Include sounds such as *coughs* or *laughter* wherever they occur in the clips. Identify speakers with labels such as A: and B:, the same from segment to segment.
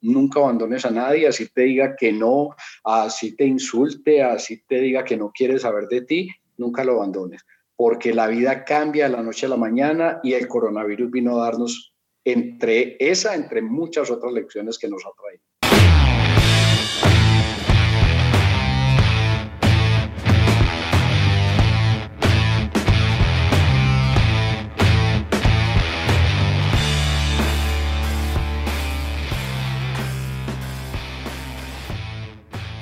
A: nunca abandones a nadie, así te diga que no, así te insulte, así te diga que no quiere saber de ti, nunca lo abandones, porque la vida cambia de la noche a la mañana y el coronavirus vino a darnos entre esa, entre muchas otras lecciones que nos ha traído.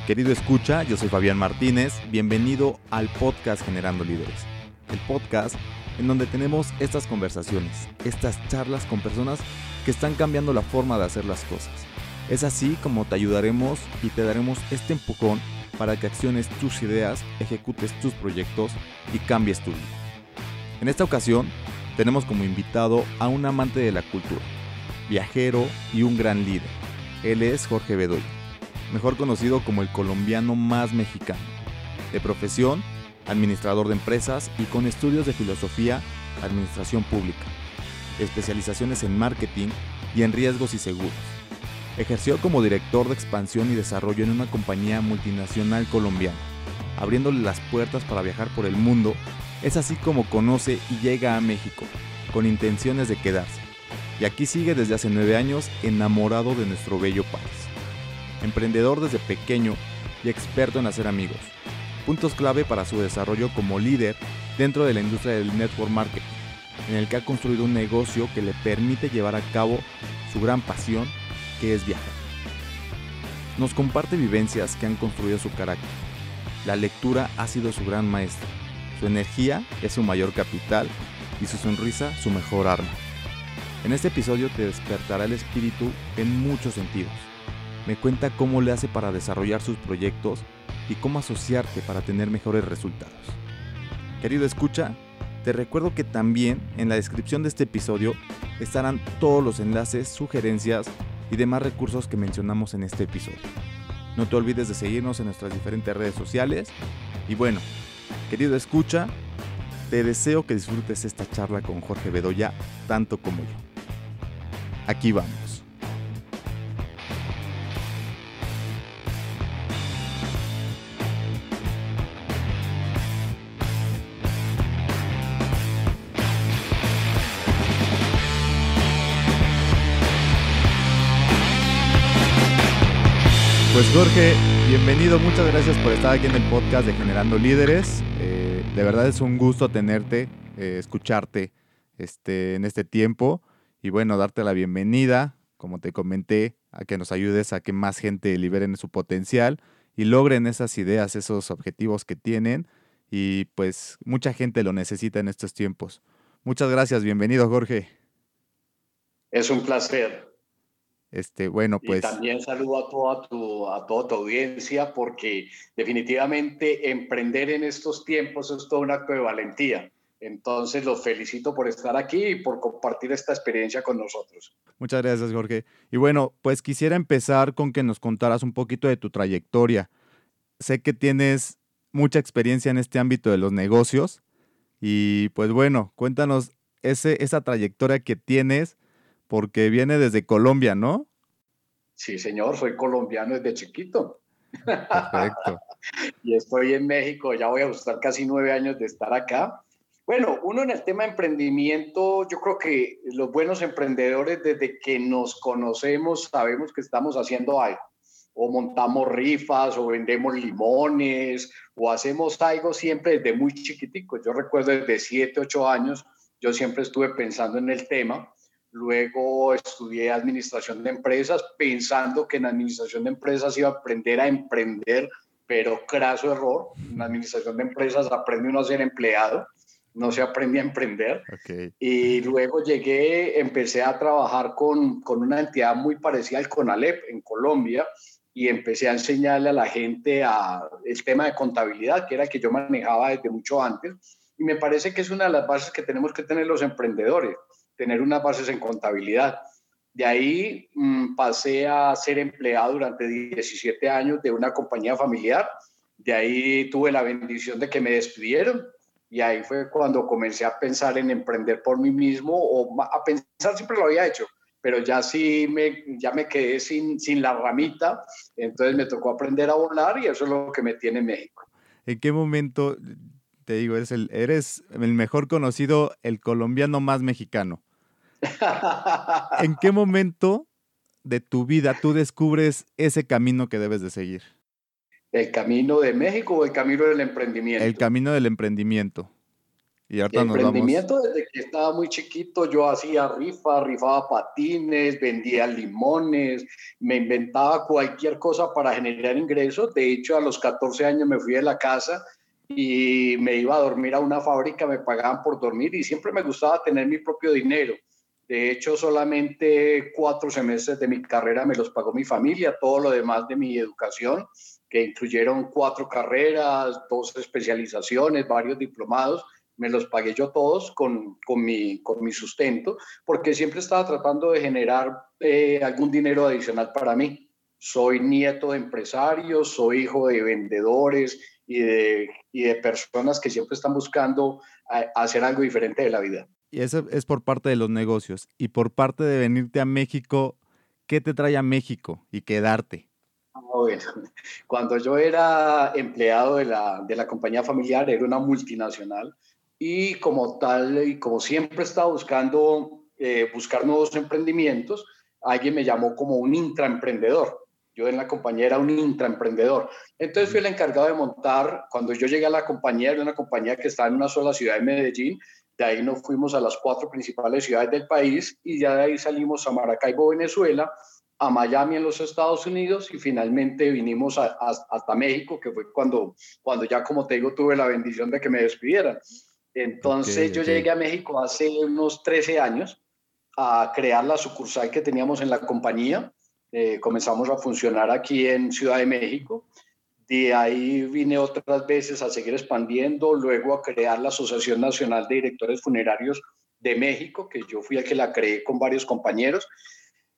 B: Querido escucha, yo soy Fabián Martínez, bienvenido al podcast Generando Líderes, el podcast en donde tenemos estas conversaciones, estas charlas con personas que están cambiando la forma de hacer las cosas. Es así como te ayudaremos y te daremos este empujón para que acciones tus ideas, ejecutes tus proyectos y cambies tu vida. En esta ocasión tenemos como invitado a un amante de la cultura, viajero y un gran líder. Él es Jorge Bedoya mejor conocido como el colombiano más mexicano. De profesión, administrador de empresas y con estudios de filosofía, administración pública, especializaciones en marketing y en riesgos y seguros. Ejerció como director de expansión y desarrollo en una compañía multinacional colombiana, abriéndole las puertas para viajar por el mundo. Es así como conoce y llega a México, con intenciones de quedarse. Y aquí sigue desde hace nueve años enamorado de nuestro bello país emprendedor desde pequeño y experto en hacer amigos. Puntos clave para su desarrollo como líder dentro de la industria del network marketing, en el que ha construido un negocio que le permite llevar a cabo su gran pasión, que es viajar. Nos comparte vivencias que han construido su carácter. La lectura ha sido su gran maestra. Su energía es su mayor capital y su sonrisa su mejor arma. En este episodio te despertará el espíritu en muchos sentidos me cuenta cómo le hace para desarrollar sus proyectos y cómo asociarte para tener mejores resultados. Querido escucha, te recuerdo que también en la descripción de este episodio estarán todos los enlaces, sugerencias y demás recursos que mencionamos en este episodio. No te olvides de seguirnos en nuestras diferentes redes sociales. Y bueno, querido escucha, te deseo que disfrutes esta charla con Jorge Bedoya tanto como yo. Aquí vamos. Pues Jorge, bienvenido, muchas gracias por estar aquí en el podcast de Generando Líderes. Eh, de verdad es un gusto tenerte, eh, escucharte este, en este tiempo y bueno, darte la bienvenida, como te comenté, a que nos ayudes a que más gente liberen su potencial y logren esas ideas, esos objetivos que tienen y pues mucha gente lo necesita en estos tiempos. Muchas gracias, bienvenido Jorge.
A: Es un placer.
B: Este, bueno, pues.
A: Y también saludo a toda, tu, a toda tu audiencia porque definitivamente emprender en estos tiempos es todo un acto de valentía. Entonces los felicito por estar aquí y por compartir esta experiencia con nosotros.
B: Muchas gracias, Jorge. Y bueno, pues quisiera empezar con que nos contaras un poquito de tu trayectoria. Sé que tienes mucha experiencia en este ámbito de los negocios y pues bueno, cuéntanos ese, esa trayectoria que tienes porque viene desde Colombia, ¿no?
A: Sí, señor, soy colombiano desde chiquito. Perfecto. *laughs* y estoy en México, ya voy a gustar casi nueve años de estar acá. Bueno, uno en el tema de emprendimiento, yo creo que los buenos emprendedores desde que nos conocemos sabemos que estamos haciendo algo. O montamos rifas, o vendemos limones, o hacemos algo siempre desde muy chiquitico. Yo recuerdo desde siete, ocho años, yo siempre estuve pensando en el tema Luego estudié administración de empresas pensando que en administración de empresas iba a aprender a emprender, pero craso error. En administración de empresas aprende uno a ser empleado, no se aprende a emprender. Y luego llegué, empecé a trabajar con, con una entidad muy parecida al CONALEP en Colombia y empecé a enseñarle a la gente a, el tema de contabilidad, que era el que yo manejaba desde mucho antes. Y me parece que es una de las bases que tenemos que tener los emprendedores tener unas bases en contabilidad. De ahí mm, pasé a ser empleado durante 17 años de una compañía familiar. De ahí tuve la bendición de que me despidieron y ahí fue cuando comencé a pensar en emprender por mí mismo o a pensar siempre lo había hecho, pero ya sí me, ya me quedé sin, sin la ramita, entonces me tocó aprender a volar y eso es lo que me tiene en México.
B: ¿En qué momento, te digo, eres el, eres el mejor conocido, el colombiano más mexicano? *laughs* ¿En qué momento de tu vida tú descubres ese camino que debes de seguir?
A: ¿El camino de México o el camino del emprendimiento?
B: El camino del emprendimiento.
A: Y ahorita el emprendimiento desde que estaba muy chiquito yo hacía rifa, rifaba patines, vendía limones, me inventaba cualquier cosa para generar ingresos. De hecho, a los 14 años me fui de la casa y me iba a dormir a una fábrica, me pagaban por dormir y siempre me gustaba tener mi propio dinero. De hecho, solamente cuatro semestres de mi carrera me los pagó mi familia, todo lo demás de mi educación, que incluyeron cuatro carreras, dos especializaciones, varios diplomados, me los pagué yo todos con, con, mi, con mi sustento, porque siempre estaba tratando de generar eh, algún dinero adicional para mí. Soy nieto de empresarios, soy hijo de vendedores y de, y de personas que siempre están buscando eh, hacer algo diferente de la vida.
B: Y eso es por parte de los negocios. Y por parte de venirte a México, ¿qué te trae a México y quedarte?
A: Ah, bueno, *laughs* cuando yo era empleado de la, de la compañía familiar, era una multinacional, y como tal, y como siempre estaba buscando eh, buscar nuevos emprendimientos, alguien me llamó como un intraemprendedor. Yo en la compañía era un intraemprendedor. Entonces fui el encargado de montar, cuando yo llegué a la compañía, era una compañía que estaba en una sola ciudad de Medellín, de ahí nos fuimos a las cuatro principales ciudades del país y ya de ahí salimos a Maracaibo, Venezuela, a Miami en los Estados Unidos y finalmente vinimos hasta México, que fue cuando, cuando ya, como te digo, tuve la bendición de que me despidieran. Entonces yo llegué a México hace unos 13 años a crear la sucursal que teníamos en la compañía. Eh, comenzamos a funcionar aquí en Ciudad de México de ahí vine otras veces a seguir expandiendo, luego a crear la Asociación Nacional de Directores Funerarios de México, que yo fui el que la creé con varios compañeros.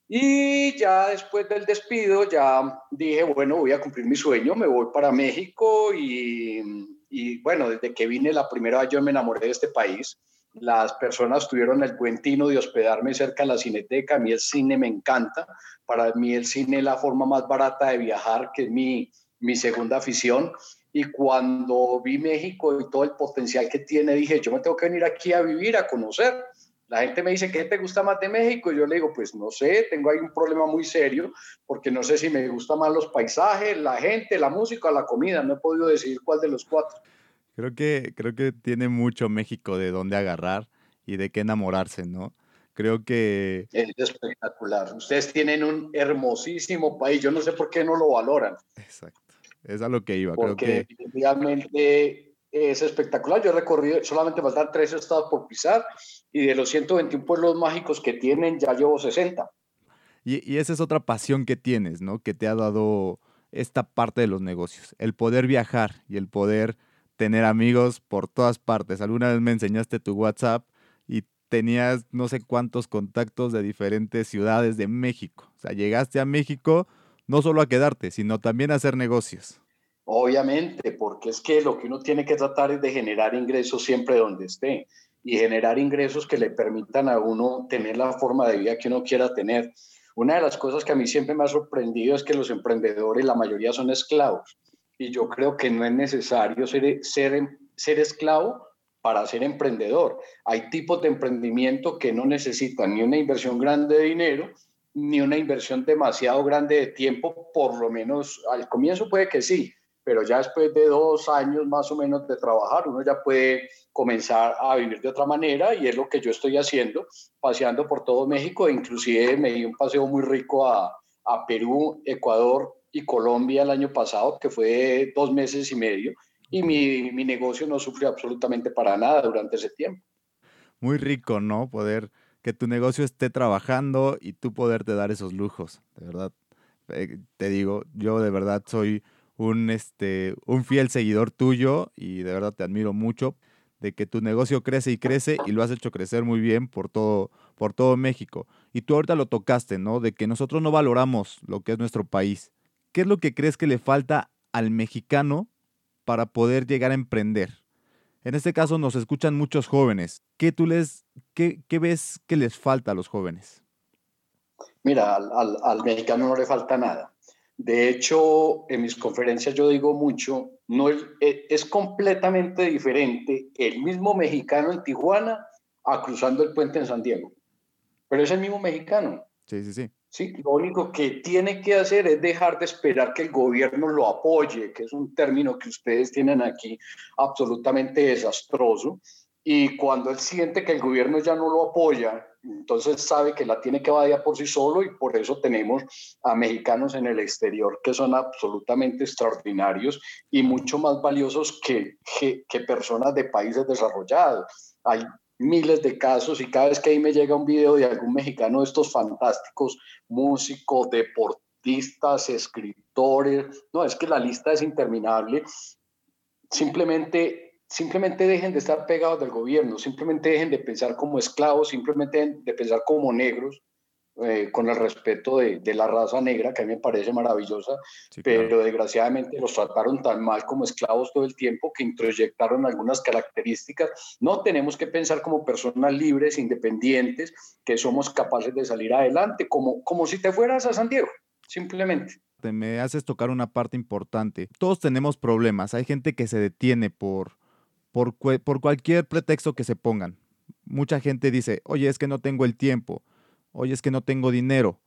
A: Y ya después del despido, ya dije, bueno, voy a cumplir mi sueño, me voy para México y, y bueno, desde que vine la primera vez yo me enamoré de este país. Las personas tuvieron el buen tino de hospedarme cerca de la cineteca. A mí el cine me encanta. Para mí el cine es la forma más barata de viajar, que es mi, mi segunda afición. Y cuando vi México y todo el potencial que tiene, dije, yo me tengo que venir aquí a vivir, a conocer. La gente me dice, ¿qué te gusta más de México? Y yo le digo, pues no sé, tengo ahí un problema muy serio, porque no sé si me gusta más los paisajes, la gente, la música, la comida. No he podido decidir cuál de los cuatro.
B: Creo que, creo que tiene mucho México de dónde agarrar y de qué enamorarse, ¿no? Creo que...
A: Es espectacular. Ustedes tienen un hermosísimo país. Yo no sé por qué no lo valoran.
B: Exacto. Es a lo que iba.
A: Porque
B: Creo
A: que... es espectacular. Yo he recorrido, solamente faltan tres estados por pisar y de los 121 pueblos mágicos que tienen ya llevo 60.
B: Y, y, esa es otra pasión que tienes, ¿no? Que te ha dado esta parte de los negocios. El poder viajar y el poder tener amigos por todas partes. Alguna vez me enseñaste tu WhatsApp y tenías no sé cuántos contactos de diferentes ciudades de México. O sea, llegaste a México no solo a quedarte, sino también a hacer negocios.
A: Obviamente, porque es que lo que uno tiene que tratar es de generar ingresos siempre donde esté y generar ingresos que le permitan a uno tener la forma de vida que uno quiera tener. Una de las cosas que a mí siempre me ha sorprendido es que los emprendedores, la mayoría son esclavos. Y yo creo que no es necesario ser, ser, ser esclavo para ser emprendedor. Hay tipos de emprendimiento que no necesitan ni una inversión grande de dinero, ni una inversión demasiado grande de tiempo, por lo menos al comienzo puede que sí, pero ya después de dos años más o menos de trabajar, uno ya puede comenzar a vivir de otra manera y es lo que yo estoy haciendo, paseando por todo México, e inclusive me di un paseo muy rico a, a Perú, Ecuador y Colombia el año pasado, que fue dos meses y medio, y mi, mi negocio no sufrió absolutamente para nada durante ese tiempo.
B: Muy rico, ¿no? Poder que tu negocio esté trabajando y tú poderte dar esos lujos, de verdad. Eh, te digo, yo de verdad soy un, este, un fiel seguidor tuyo y de verdad te admiro mucho de que tu negocio crece y crece y lo has hecho crecer muy bien por todo, por todo México. Y tú ahorita lo tocaste, ¿no? De que nosotros no valoramos lo que es nuestro país. ¿Qué es lo que crees que le falta al mexicano para poder llegar a emprender? En este caso nos escuchan muchos jóvenes. ¿Qué tú les, qué, ves que les falta a los jóvenes?
A: Mira, al, al, mexicano no le falta nada. De hecho, en mis conferencias yo digo mucho, no es, es, completamente diferente el mismo mexicano en Tijuana a cruzando el puente en San Diego. Pero es el mismo mexicano.
B: Sí, sí, sí.
A: Sí, lo único que tiene que hacer es dejar de esperar que el gobierno lo apoye, que es un término que ustedes tienen aquí absolutamente desastroso. Y cuando él siente que el gobierno ya no lo apoya, entonces sabe que la tiene que valer por sí solo y por eso tenemos a mexicanos en el exterior que son absolutamente extraordinarios y mucho más valiosos que, que, que personas de países desarrollados. Hay miles de casos y cada vez que ahí me llega un video de algún mexicano estos fantásticos músicos, deportistas, escritores, no, es que la lista es interminable, simplemente, simplemente dejen de estar pegados del gobierno, simplemente dejen de pensar como esclavos, simplemente de pensar como negros, eh, con el respeto de, de, la raza negra, que a mí me parece maravillosa, pero desgraciadamente los trataron tan mal como esclavos todo el tiempo que introyectaron algunas características. No tenemos que pensar como personas libres, independientes, que somos capaces de salir adelante, como, como si te fueras a San Diego, simplemente
B: me haces tocar una parte importante. Todos tenemos problemas. Hay gente que se detiene por, por, por, cualquier pretexto que se pongan. Mucha gente dice, oye, es que no tengo el tiempo oye, es que no tengo dinero.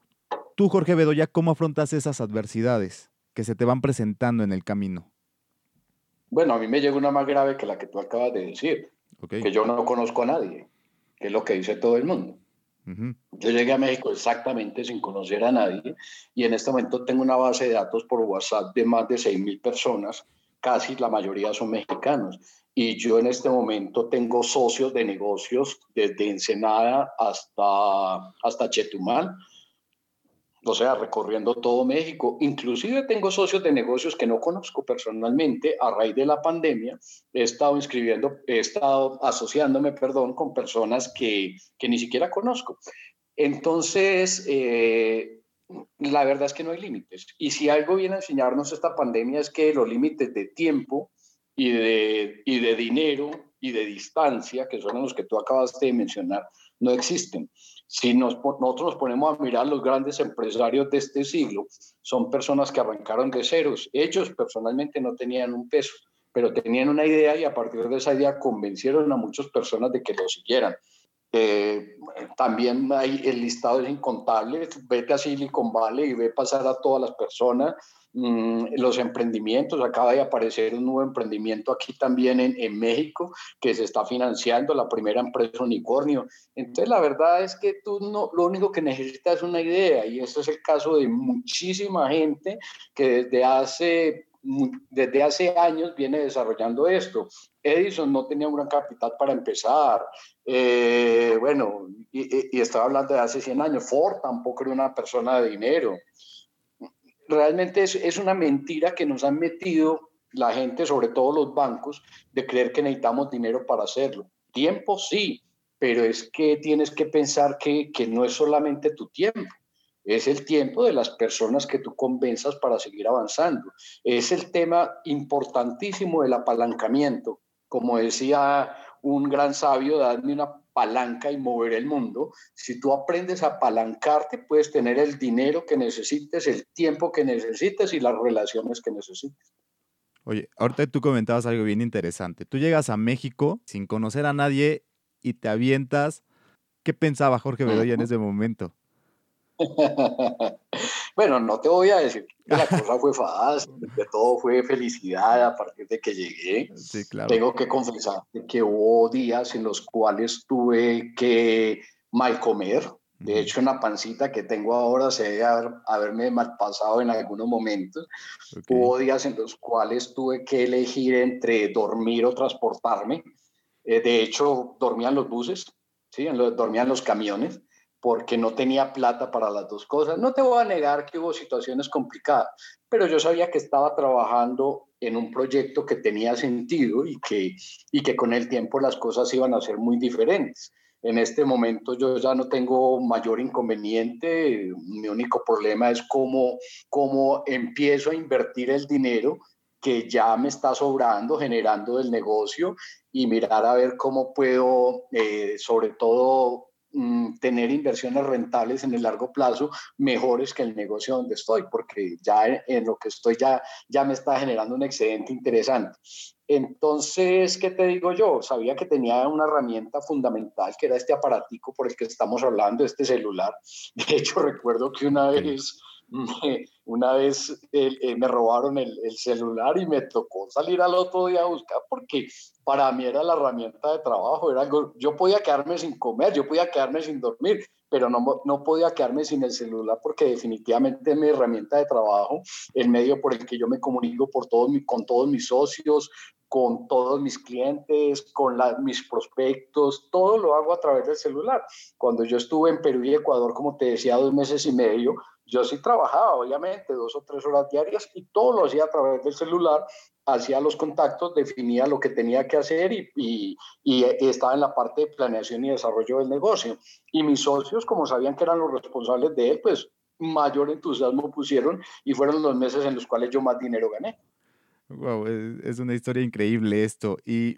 B: Tú, Jorge Bedoya, ¿cómo afrontas esas adversidades que se te van presentando en el camino?
A: Bueno, a mí me llega una más grave que la que tú acabas de decir, que yo no conozco a nadie, que es lo que dice todo el mundo. Yo llegué a México exactamente sin conocer a nadie y en este momento tengo una base de datos por WhatsApp de más de 6.000 personas, casi la mayoría son mexicanos y yo en este momento tengo socios de negocios desde Ensenada hasta, hasta Chetumal, o sea, recorriendo todo México. Inclusive tengo socios de negocios que no conozco personalmente. A raíz de la pandemia he estado inscribiendo, he estado asociándome, perdón, con personas que, que ni siquiera conozco. Entonces, eh, la verdad es que no hay límites. Y si algo viene a enseñarnos esta pandemia es que los límites de tiempo y de, y de dinero y de distancia, que son los que tú acabaste de mencionar, no existen. Si nos, nosotros nos ponemos a mirar los grandes empresarios de este siglo, son personas que arrancaron de ceros. Ellos personalmente no tenían un peso, pero tenían una idea y a partir de esa idea convencieron a muchas personas de que lo siguieran. Eh, también hay, el listado es incontable. Vete a Silicon Valley y ve pasar a todas las personas los emprendimientos. Acaba de aparecer un nuevo emprendimiento aquí también en, en, México que se está financiando, la primera empresa unicornio. Entonces, la verdad es que tú no, lo único que necesitas es una idea y ese es el caso de muchísima gente que desde hace desde hace años viene desarrollando esto. Edison no tenía un gran capital para empezar. Eh, bueno, y, y, estaba hablando de hace 100 años. Ford tampoco era una persona de dinero realmente es, es una mentira que nos han metido la gente, sobre todo los bancos, de creer que necesitamos dinero para hacerlo. Tiempo sí, pero es que tienes que pensar que, que no es solamente tu tiempo, es el tiempo de las personas que tú convenzas para seguir avanzando. Es el tema importantísimo del apalancamiento. Como decía un gran sabio, dadme una palanca y mover el mundo. Si tú aprendes a apalancarte, puedes tener el dinero que necesites, el tiempo que necesites y las relaciones que necesites.
B: Oye, ahorita tú comentabas algo bien interesante. Tú llegas a México sin conocer a nadie y te avientas. ¿Qué pensaba Jorge Bedoya en ese momento? *laughs*
A: bueno, no te voy a decir que la *laughs* cosa fue fácil, que todo fue felicidad a partir de que llegué.
B: Sí, claro.
A: Tengo que confesar que hubo días en los cuales tuve que mal comer. De hecho, una pancita que tengo ahora se debe haberme mal pasado en algunos momentos. Hubo días en los cuales tuve que elegir entre dormir o transportarme. Eh, de hecho, dormían los buses, ¿sí? dormían los camiones porque no tenía plata para las dos cosas. No te voy a negar que hubo situaciones complicadas, pero yo sabía que estaba trabajando en un proyecto que tenía sentido y que, y que con el tiempo las cosas iban a ser muy diferentes. En este momento yo ya no tengo mayor inconveniente, mi único problema es cómo, cómo empiezo a invertir el dinero que ya me está sobrando, generando el negocio y mirar a ver cómo puedo, eh, sobre todo, mm, tener inversiones rentables en el largo plazo mejores que el negocio donde estoy, porque ya en, lo que estoy ya, ya me está generando un excedente interesante. Entonces, ¿qué te digo yo? Sabía que tenía una herramienta fundamental, que era este aparatico por el que estamos hablando, este celular. De hecho, *laughs* recuerdo que una vez una vez eh, me robaron el, celular y me tocó salir al otro día a buscar porque para mí era la herramienta de trabajo, era algo, yo podía quedarme sin comer, yo podía quedarme sin dormir, pero no, no podía quedarme sin el celular porque definitivamente es mi herramienta de trabajo, el medio por el que yo me comunico por todos con todos mis socios, con todos mis clientes, con mis prospectos, todo lo hago a través del celular. Cuando yo estuve en Perú y Ecuador, como te decía, dos meses y medio, yo sí trabajaba, obviamente, dos o tres horas diarias y todo lo hacía a través del celular, hacía los contactos, definía lo que tenía que hacer y, y, y, estaba en la parte de planeación y desarrollo del negocio. Y mis socios, como sabían que eran los responsables de él, pues mayor entusiasmo pusieron y fueron los meses en los cuales yo más dinero gané.
B: Wow, es una historia increíble esto. Y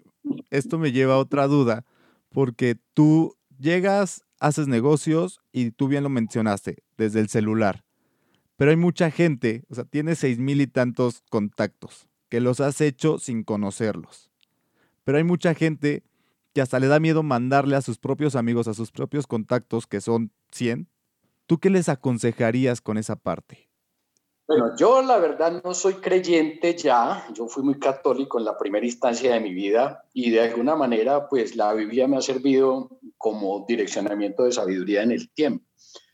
B: esto me lleva a otra duda, porque tú llegas haces negocios y tú bien lo mencionaste, desde el celular. Pero hay mucha gente, o sea, tiene seis mil y tantos contactos, que los has hecho sin conocerlos. Pero hay mucha gente que hasta le da miedo mandarle a sus propios amigos, a sus propios contactos, que son 100. ¿Tú qué les aconsejarías con esa parte?
A: Bueno, yo la verdad no soy creyente ya, yo fui muy católico en la primera instancia de mi vida y de alguna manera pues la Biblia me ha servido como direccionamiento de sabiduría en el tiempo.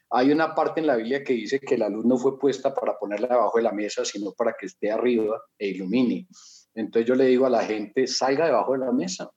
A: Hay una parte en la Biblia que dice que la luz no fue puesta para ponerla debajo de la mesa, sino para que esté arriba e ilumine. Entonces yo le digo a la gente, salga debajo de la mesa.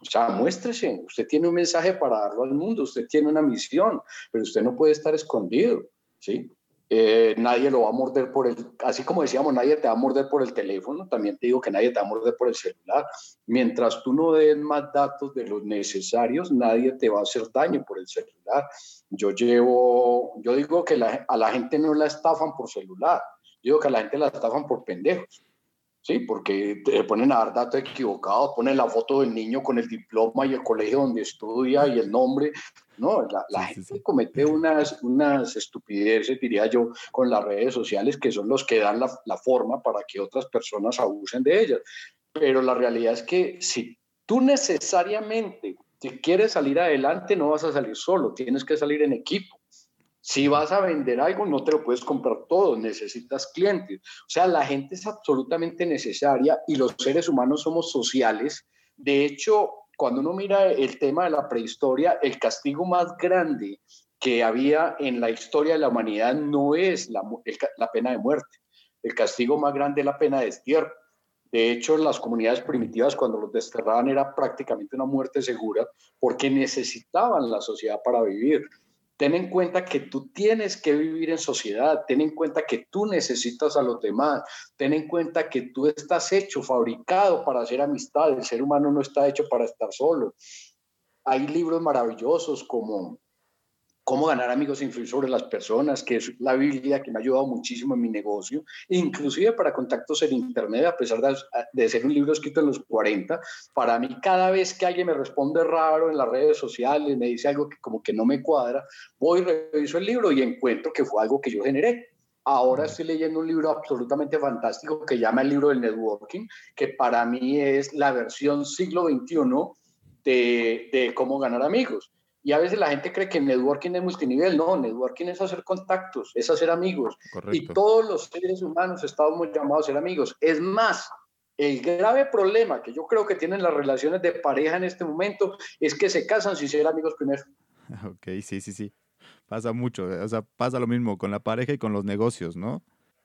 A: O sea, muéstrese. Usted tiene un mensaje para darlo al mundo, usted tiene una misión, pero usted no puede estar escondido. ¿sí? Eh, nadie lo va a morder por el, así como decíamos, nadie te va a morder por el teléfono, también te digo que nadie te va a morder por el celular. Mientras tú no des más datos de los necesarios, nadie te va a hacer daño por el celular. Yo llevo, yo digo que a la gente no la estafan por celular, digo que a la gente la estafan por pendejos. Sí, porque te ponen a dar datos equivocados, ponen la foto del niño con el diploma y el colegio donde estudia y el nombre. No, la, gente comete unas, unas estupideces, diría yo, con las redes sociales que son los que dan la, la forma para que otras personas abusen de ellas. Pero la realidad es que si tú necesariamente si quieres salir adelante, no vas a salir solo, tienes que salir en equipo. Si vas a vender algo, no te lo puedes comprar todo, necesitas clientes. O sea, la gente es absolutamente necesaria y los seres humanos somos sociales. De hecho, cuando uno mira el tema de la prehistoria, el castigo más grande que había en la historia de la humanidad no es la, pena de muerte. El castigo más grande es la pena de destierro. De hecho, las comunidades primitivas cuando los desterraban era prácticamente una muerte segura porque necesitaban la sociedad para vivir ten en cuenta que tú tienes que vivir en sociedad, ten en cuenta que tú necesitas a los demás, ten en cuenta que tú estás hecho, fabricado para hacer amistad, el ser humano no está hecho para estar solo. Hay libros maravillosos como cómo ganar amigos e influir sobre las personas, que es la Biblia que me ha ayudado muchísimo en mi negocio, inclusive para contactos en Internet, a pesar de, ser un libro escrito en los 40, para mí cada vez que alguien me responde raro en las redes sociales, me dice algo que como que no me cuadra, voy, reviso el libro y encuentro que fue algo que yo generé. Ahora estoy leyendo un libro absolutamente fantástico que llama el libro del networking, que para mí es la versión siglo XXI de, de cómo ganar amigos. Y a veces la gente cree que networking es multinivel. No, networking es hacer contactos, es hacer amigos. Y todos los seres humanos estamos llamados a ser amigos. Es más, el grave problema que yo creo que tienen las relaciones de pareja en este momento es que se casan sin ser amigos primero. *laughs*
B: Ok, sí, sí, sí. Pasa mucho. O sea, pasa lo mismo con la pareja y con los negocios, ¿no?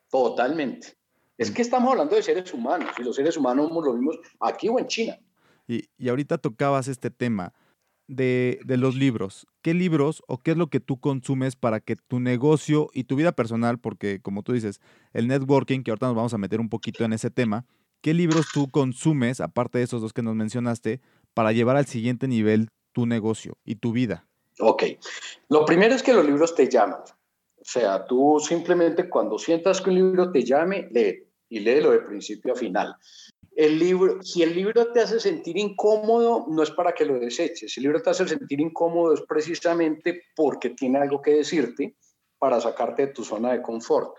A: Totalmente. Es que estamos hablando de seres humanos y los seres humanos somos los mismos aquí o en China.
B: Y, y ahorita tocabas este tema de, los libros. ¿Qué libros o qué es lo que tú consumes para que tu negocio y tu vida personal, porque como tú dices, el networking, que ahorita nos vamos a meter un poquito en ese tema, ¿qué libros tú consumes, aparte de esos dos que nos mencionaste, para llevar al siguiente nivel tu negocio y tu vida?
A: Ok. Lo primero es que los libros te llaman. O sea, tú simplemente cuando sientas que un libro te llame, lee y léelo de principio a final. El libro, si el libro te hace sentir incómodo, no es para que lo deseches. Si el libro te hace sentir incómodo es precisamente porque tiene algo que decirte para sacarte de tu zona de confort.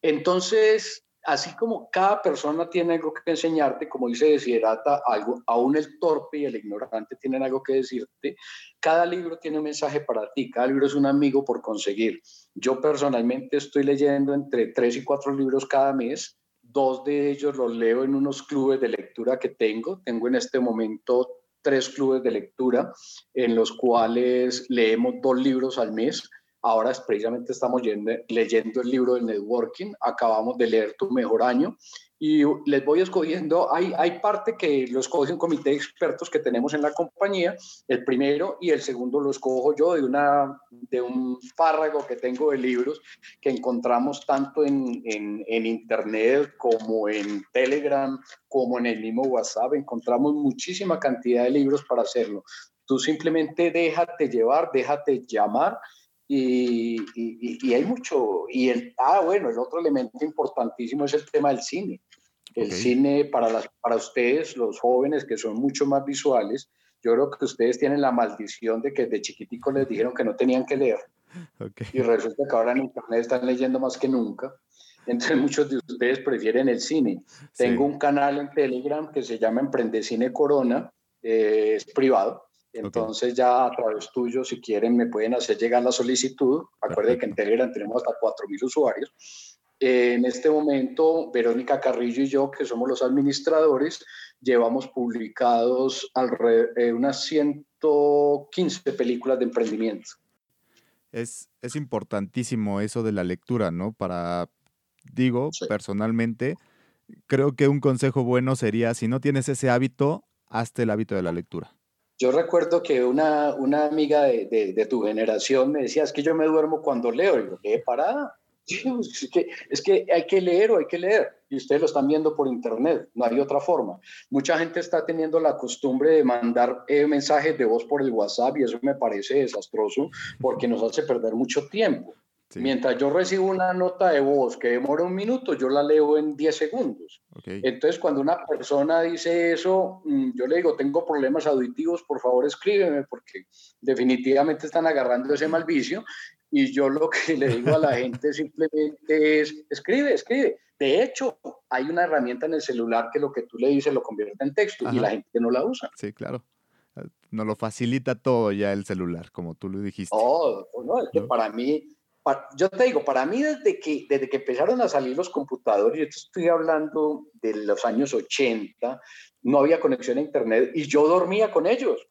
A: Entonces, así como cada persona tiene algo que enseñarte, como dice Desiderata, algo, aún el torpe y el ignorante tienen algo que decirte, cada libro tiene un mensaje para ti, cada libro es un amigo por conseguir. Yo personalmente estoy leyendo entre tres y cuatro libros cada mes, dos de ellos los leo en unos clubes de lectura que tengo, tengo en este momento tres clubes de lectura en los cuales leemos dos libros al mes. Ahora precisamente estamos leyendo el libro de networking, acabamos de leer Tu Mejor Año y les voy escogiendo, hay, hay parte que lo escoge un comité de expertos que tenemos en la compañía, el primero y el segundo lo escojo yo de, una, de un párrago que tengo de libros que encontramos tanto en, en, en internet como en Telegram, como en el mismo WhatsApp, encontramos muchísima cantidad de libros para hacerlo. Tú simplemente déjate llevar, déjate llamar y, hay mucho, y el, ah, bueno, el otro elemento importantísimo es el tema del cine. El cine para, las, para ustedes, los jóvenes que son mucho más visuales, yo creo que ustedes tienen la maldición de que de chiquitico les dijeron que no tenían que leer. Y resulta que ahora en Internet están leyendo más que nunca. Entonces muchos de ustedes prefieren el cine. Tengo un canal en Telegram que se llama Emprende Cine Corona, eh, es privado. Entonces ya a través tuyo, si quieren, me pueden hacer llegar la solicitud. Acuérdense que en Telegram tenemos hasta 4.000 usuarios. En este momento, Verónica Carrillo y yo, que somos los administradores, llevamos publicados alrededor, eh, unas 115 películas de emprendimiento.
B: Es, es importantísimo eso de la lectura, ¿no? Para, digo, personalmente, creo que un consejo bueno sería, si no tienes ese hábito, hazte el hábito de la lectura.
A: Yo recuerdo que una, una amiga de, de, tu generación me decía, es que yo me duermo cuando leo. Y yo, ¿qué parada? Es que, es que hay que leer o hay que leer. Y ustedes lo están viendo por internet, no hay otra forma. Mucha gente está teniendo la costumbre de mandar eh, mensajes de voz por el WhatsApp y eso me parece desastroso porque nos hace perder mucho tiempo. Mientras yo recibo una nota de voz que demora un minuto, yo la leo en 10 segundos. Entonces, cuando una persona dice eso, mm, yo le digo, tengo problemas auditivos, por favor escríbeme, porque definitivamente están agarrando ese mal vicio. Y yo lo que le digo a la gente simplemente es, escribe, escribe. De hecho, hay una herramienta en el celular que lo que tú le dices lo convierte en texto y la gente no la usa.
B: Sí, claro. Nos lo facilita todo ya el celular, como tú lo dijiste.
A: Oh, no, es que para mí yo te digo, para mí desde que, desde que empezaron a salir los computadores, yo te estoy hablando de los años 80, no había conexión a Internet y yo dormía con ellos.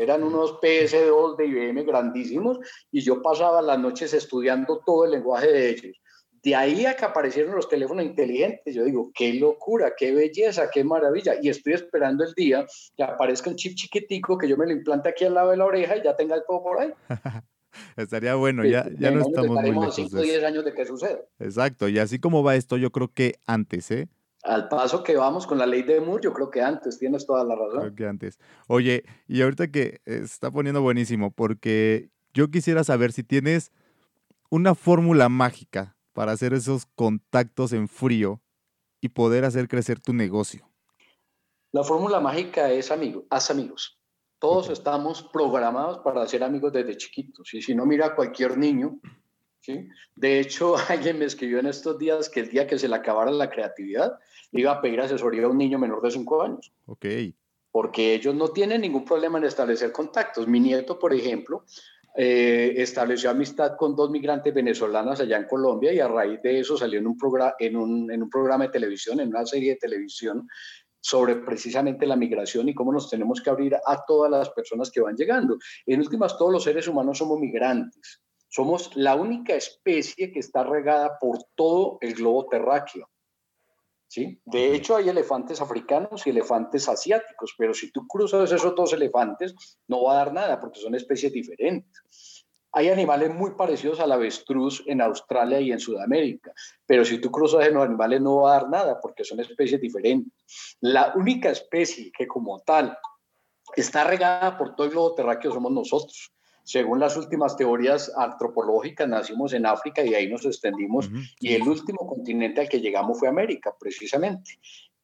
A: Eran unos PS2 de IBM grandísimos y yo pasaba las noches estudiando todo el lenguaje de ellos. De ahí a que aparecieron los teléfonos inteligentes, yo digo, qué locura, qué belleza, qué maravilla. Y estoy esperando el día que aparezca un chip chiquitico que yo me lo implante aquí al lado de la oreja y ya tenga todo por ahí. *laughs*
B: Estaría bueno, ya, ya no estamos muy lejos.
A: 5 o 10 años de que suceda.
B: Exacto, y así como va esto, yo creo que antes, ¿eh?
A: Al paso que vamos con la ley de Moore, yo creo que antes, tienes toda la razón.
B: Creo que antes. Oye, y ahorita que está poniendo buenísimo, porque yo quisiera saber si tienes una fórmula mágica para hacer esos contactos en frío y poder hacer crecer tu negocio.
A: La fórmula mágica es amigo, haz amigos. Todos estamos programados para ser amigos desde chiquitos. Y si no, mira a cualquier niño. ¿Sí? De hecho, *laughs* alguien me escribió en estos días que el día que se le acabara la creatividad, le iba a pedir asesoría a un niño menor de 5 años.
B: Ok.
A: Porque ellos no tienen ningún problema en establecer contactos. Mi nieto, por ejemplo, eh, estableció amistad con dos migrantes venezolanas allá en Colombia y a raíz de eso salió en un, programa, en un, en un programa de televisión, en una serie de televisión sobre precisamente la migración y cómo nos tenemos que abrir a todas las personas que van llegando. En últimas, todos los seres humanos somos migrantes. Somos la única especie que está regada por todo el globo terráqueo. ¿sí? De hecho, hay elefantes africanos y elefantes asiáticos, pero si tú cruzas esos dos elefantes, no va a dar nada porque son especies diferentes. Hay animales muy parecidos al avestruz en Australia y en Sudamérica, pero si tú cruzas en los animales no va a dar nada porque son especies diferentes. La única especie que como tal está regada por todo el globo terráqueo somos nosotros. Según las últimas teorías antropológicas, nacimos en África y ahí nos extendimos y el último continente al que llegamos fue América, precisamente.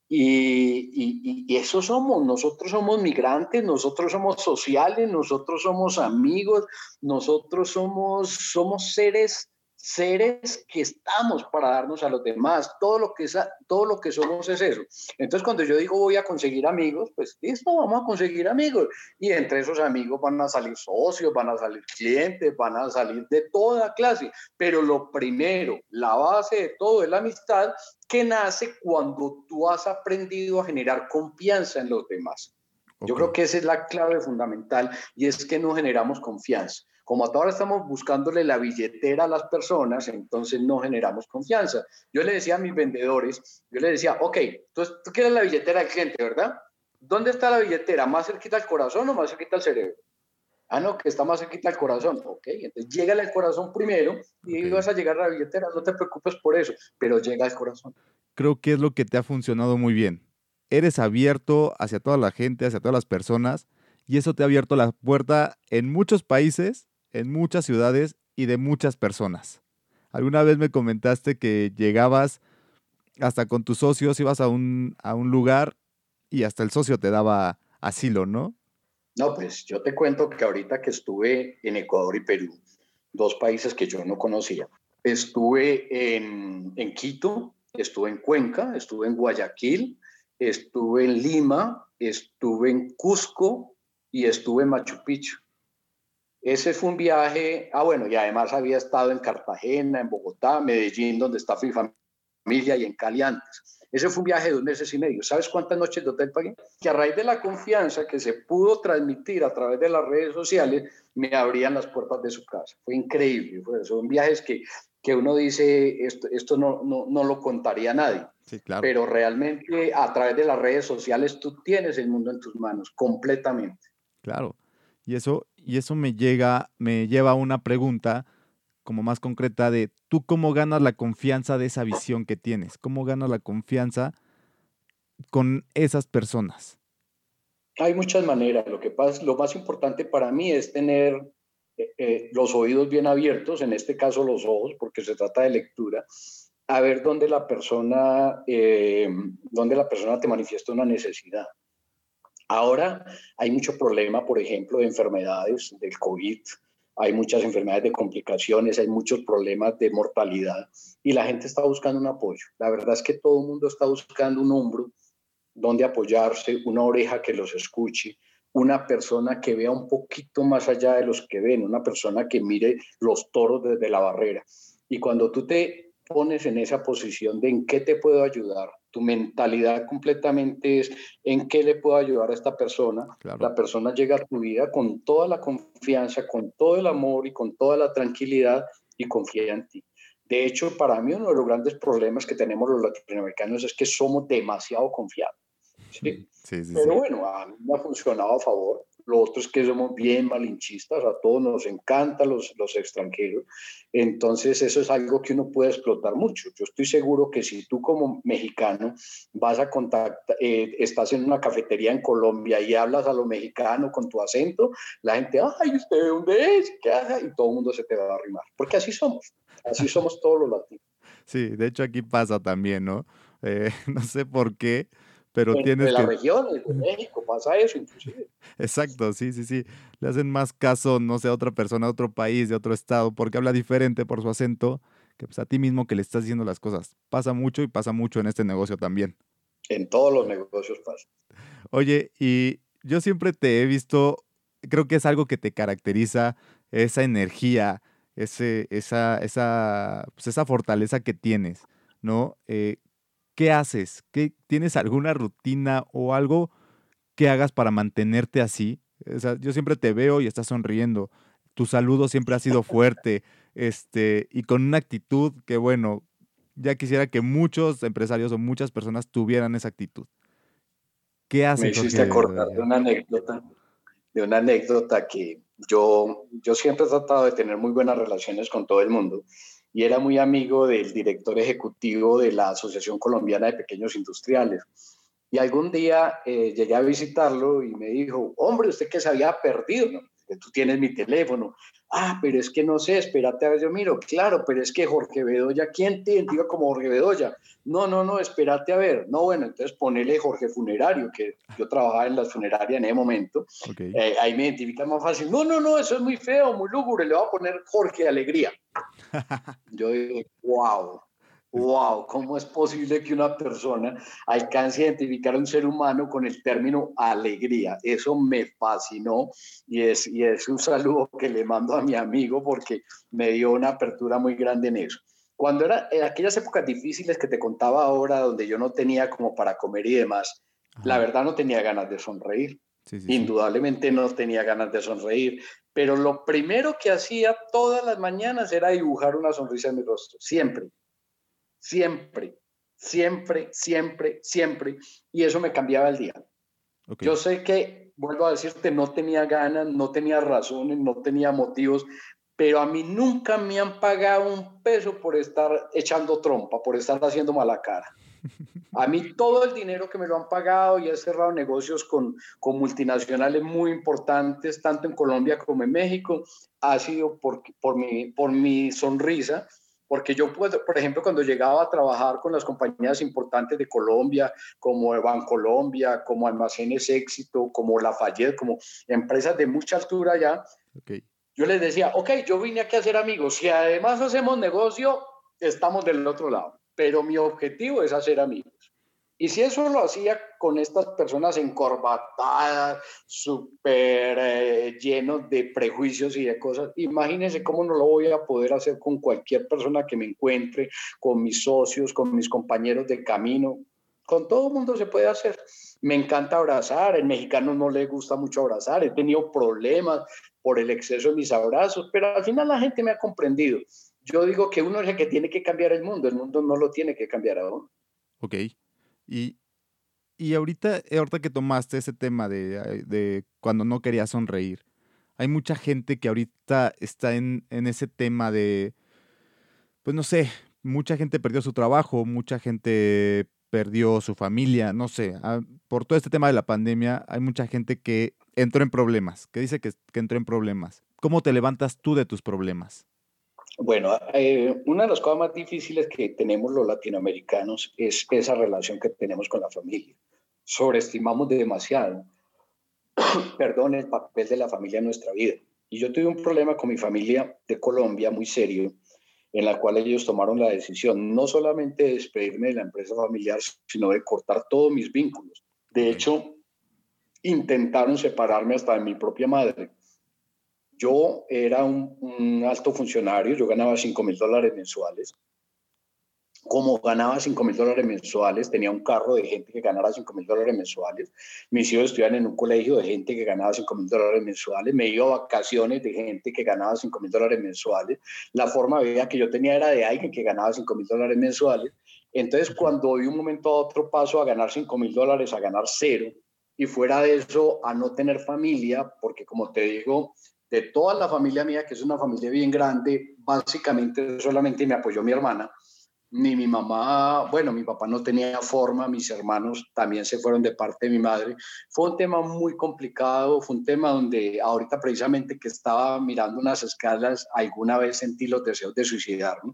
A: Y, y, eso somos, nosotros somos migrantes, nosotros somos sociales, nosotros somos amigos, nosotros somos, somos seres seres que estamos para darnos a los demás. Todo lo que, todo lo que somos es eso. Entonces, cuando yo digo voy a conseguir amigos, pues listo, vamos a conseguir amigos. Y entre esos amigos van a salir socios, van a salir clientes, van a salir de toda clase. Pero lo primero, la base de todo es la amistad que nace cuando tú has aprendido a generar confianza en los demás. Yo creo que esa es la clave fundamental y es que no generamos confianza. Como ahora estamos buscándole la billetera a las personas, entonces no generamos confianza. Yo le decía a mis vendedores, yo le decía, ok, tú, tú quieres la billetera del cliente, ¿verdad? ¿Dónde está la billetera? ¿Más cerquita al corazón o más cerquita al cerebro? Ah, no, que está más cerquita al corazón. Ok, entonces llega al corazón primero y vas a llegar a la billetera, no te preocupes por eso, pero llega al corazón.
B: Creo que es lo que te ha funcionado muy bien. Eres abierto hacia toda la gente, hacia todas las personas, y eso te ha abierto la puerta en muchos países en muchas ciudades y de muchas personas. Alguna vez me comentaste que llegabas hasta con tus socios, ibas a un, a un lugar y hasta el socio te daba asilo, ¿no?
A: No, pues yo te cuento que ahorita que estuve en Ecuador y Perú, dos países que yo no conocía, estuve en, en Quito, estuve en Cuenca, estuve en Guayaquil, estuve en Lima, estuve en Cusco y estuve en Machu Picchu. Ese fue un viaje, ah bueno, y además había estado en Cartagena, en Bogotá, Medellín, donde está mi familia, y en Cali antes. Ese fue un viaje de dos meses y medio. ¿Sabes cuántas noches de hotel pagué? Que a raíz de la confianza que se pudo transmitir a través de las redes sociales, me abrían las puertas de su casa. Fue increíble. son viajes que, que uno dice, esto, esto no, no, no lo contaría a nadie. Sí, claro. Pero realmente a través de las redes sociales tú tienes el mundo en tus manos, completamente.
B: Claro. Y eso, y eso me llega, me lleva a una pregunta como más concreta de tú cómo ganas la confianza de esa visión que tienes, cómo ganas la confianza con esas personas.
A: Hay muchas maneras. Lo que pasa, lo más importante para mí es tener eh, eh, los oídos bien abiertos, en este caso los ojos, porque se trata de lectura, a ver dónde la persona, eh, dónde la persona te manifiesta una necesidad. Ahora hay mucho problema, por ejemplo, de enfermedades del COVID, hay muchas enfermedades de complicaciones, hay muchos problemas de mortalidad y la gente está buscando un apoyo. La verdad es que todo el mundo está buscando un hombro donde apoyarse, una oreja que los escuche, una persona que vea un poquito más allá de los que ven, una persona que mire los toros desde la barrera. Y cuando tú te pones en esa posición de en qué te puedo ayudar, tu mentalidad completamente es en qué le puedo ayudar a esta persona. La persona llega a tu vida con toda la confianza, con todo el amor y con toda la tranquilidad y confía en ti. De hecho, para mí uno de los grandes problemas que tenemos los latinoamericanos es que somos demasiado confiados. ¿sí? Pero bueno, a mí me ha funcionado a favor. Lo otro es que somos bien malinchistas, a todos nos encantan los, los extranjeros. Entonces, eso es algo que uno puede explotar mucho. Yo estoy seguro que si tú como mexicano vas a contactar, eh, estás en una cafetería en Colombia y hablas a lo mexicano con tu acento, la gente, ay, ¿usted de dónde es? ¿Qué hace? Y todo el mundo se te va a arrimar. Porque así somos. Así somos todos los latinos.
B: Sí, de hecho aquí pasa también, ¿no? Eh, *laughs* no sé por qué pero tienes
A: de las regiones de México pasa eso inclusive.
B: Exacto, sí, sí, sí. Le hacen más caso, no sé, a otra persona, a otro país, de otro estado, porque habla diferente por su acento, que pues a ti mismo que le estás diciendo las cosas. Pasa mucho y pasa mucho en este negocio también.
A: En todos los negocios pasa.
B: Oye, y yo siempre te he visto, creo que es algo que te caracteriza, esa energía, ese, esa, esa, pues esa fortaleza que tienes, ¿no? Eh, ¿qué haces? ¿Qué, ¿Tienes alguna rutina o algo que hagas para mantenerte así? yo siempre te veo y estás sonriendo. Tu saludo siempre ha sido fuerte este, y con una actitud que, bueno, ya quisiera que muchos empresarios o muchas personas tuvieran esa actitud. ¿Qué haces?
A: Me hiciste acordar de una anécdota, de una anécdota que yo, yo siempre he tratado de tener muy buenas relaciones con todo el mundo y era muy amigo del director ejecutivo de la Asociación Colombiana de Pequeños Industriales. Y algún día eh, llegué a visitarlo y me dijo, hombre, usted que se había perdido. Tú tienes mi teléfono. Ah, pero es que no sé, espérate a ver, yo miro, claro, pero es que Jorge Bedoya, ¿quién te identifica como Jorge Bedoya? No, no, no, espérate a ver. No, bueno, entonces ponele Jorge Funerario, que yo trabajaba en la funeraria en ese momento. Eh, ahí me identifica más fácil. No, no, no, eso es muy feo, muy lúgubre, le voy a poner Jorge Alegría. *laughs* yo digo, wow, wow, ¿cómo es posible que una persona alcance a identificar a un ser humano con el término alegría? Eso me fascinó y es, y es un saludo que le mando a mi amigo porque me dio una apertura muy grande en eso. Cuando era en aquellas épocas difíciles que te contaba ahora, donde yo no tenía como para comer y demás, la verdad no tenía ganas de sonreír. Indudablemente no tenía ganas de sonreír, pero lo primero que hacía todas las mañanas era dibujar una sonrisa en mi rostro, siempre siempre, siempre, siempre, siempre. Y eso me cambiaba el día. Yo sé que, vuelvo a decirte, no tenía ganas, no tenía razones, no tenía motivos, pero a mí nunca me han pagado un peso por estar echando trompa, por estar haciendo mala cara. A mí todo el dinero que me lo han pagado y he cerrado negocios con, con multinacionales muy importantes, tanto en Colombia como en México, ha sido por, por, mi, por mi sonrisa porque yo, puedo, por ejemplo, cuando llegaba a trabajar con las compañías importantes de Colombia, como Colombia, como Almacenes Éxito, como Lafayette, como empresas de mucha altura ya, yo les decía, ok, yo vine aquí a hacer amigos, si además hacemos negocio, estamos del otro lado, pero mi objetivo es hacer amigos. Y si eso lo hacía con estas personas encorbatadas, súper eh, llenos de prejuicios y de cosas, imagínense cómo no lo voy a poder hacer con cualquier persona que me encuentre, con mis socios, con mis compañeros de camino. Con todo el mundo se puede hacer. Me encanta abrazar, el mexicano no le gusta mucho abrazar, he tenido problemas por el exceso de mis abrazos, pero al final la gente me ha comprendido. Yo digo que uno es el que tiene que cambiar el mundo, el mundo no lo tiene que cambiar a uno.
B: Ok. Y, y ahorita, eh, ahorita que tomaste ese tema de, de, cuando no quería sonreír, hay mucha gente que ahorita está en, en ese tema de, pues no sé, mucha gente perdió su trabajo, mucha gente perdió su familia, no sé, ah, por todo este tema de la pandemia, hay mucha gente que entró en problemas, que dice que, que entró en problemas. ¿Cómo te levantas tú de tus problemas?
A: Bueno, eh, una de las cosas más difíciles que tenemos los latinoamericanos es esa relación que tenemos con la familia. Sobreestimamos demasiado, *coughs* perdón, el papel de la familia en nuestra vida. Y yo tuve un problema con mi familia de Colombia muy serio, en la cual ellos tomaron la decisión no solamente de despedirme de la empresa familiar, sino de cortar todos mis vínculos. De hecho, intentaron separarme hasta de mi propia madre. Yo era un, alto funcionario, yo ganaba 5 mil dólares mensuales. Como ganaba 5 mil dólares mensuales, tenía un carro de gente que ganara 5 mil dólares mensuales. Mis hijos estudiaban en un colegio de gente que ganaba 5 mil dólares mensuales. Me iba a vacaciones de gente que ganaba 5 mil dólares mensuales. La forma de vida que yo tenía era de alguien que ganaba 5 mil dólares mensuales. Entonces, cuando de un momento a otro paso a ganar 5 mil dólares a ganar cero, y fuera de eso a no tener familia, porque como te digo, de toda la familia mía, que es una familia bien grande, básicamente solamente me apoyó mi hermana. Ni mi mamá, bueno, mi papá no tenía forma, mis hermanos también se fueron de parte de mi madre. Fue un tema muy complicado, fue un tema donde ahorita precisamente que estaba mirando unas escalas, alguna vez sentí los deseos de suicidarme.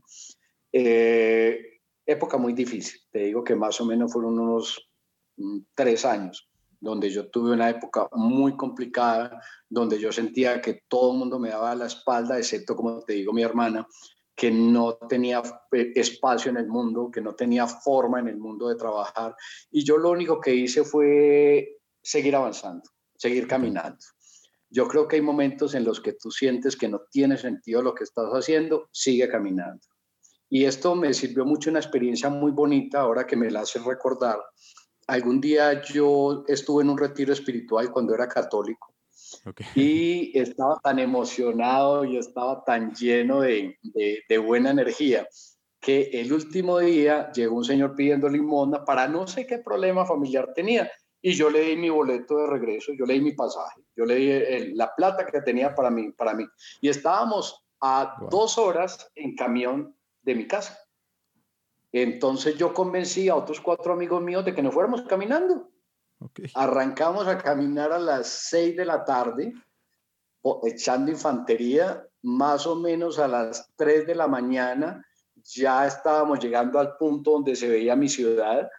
A: Eh, época muy difícil, te digo que más o menos fueron unos mm, tres años donde yo tuve una época muy complicada, donde yo sentía que todo el mundo me daba la espalda, excepto, como te digo, mi hermana, que no tenía eh, espacio en el mundo, que no tenía forma en el mundo de trabajar. Y yo lo único que hice fue seguir avanzando, seguir caminando. Yo creo que hay momentos en los que tú sientes que no tiene sentido lo que estás haciendo, sigue caminando. Y esto me sirvió mucho una experiencia muy bonita, ahora que me la hace recordar, algún día yo estuve en un retiro espiritual cuando era católico y estaba tan emocionado y estaba tan lleno de, de, buena energía que el último día llegó un señor pidiendo limosna para no sé qué problema familiar tenía y yo le di mi boleto de regreso, yo le di mi pasaje, yo le di la plata que tenía para mí, para mí. Y estábamos a dos horas en camión de mi casa. Entonces yo convencí a otros cuatro amigos míos de que nos fuéramos caminando. Arrancamos a caminar a las seis de la tarde echando infantería, más o menos a las 3 de la mañana ya estábamos llegando al punto donde se veía mi ciudad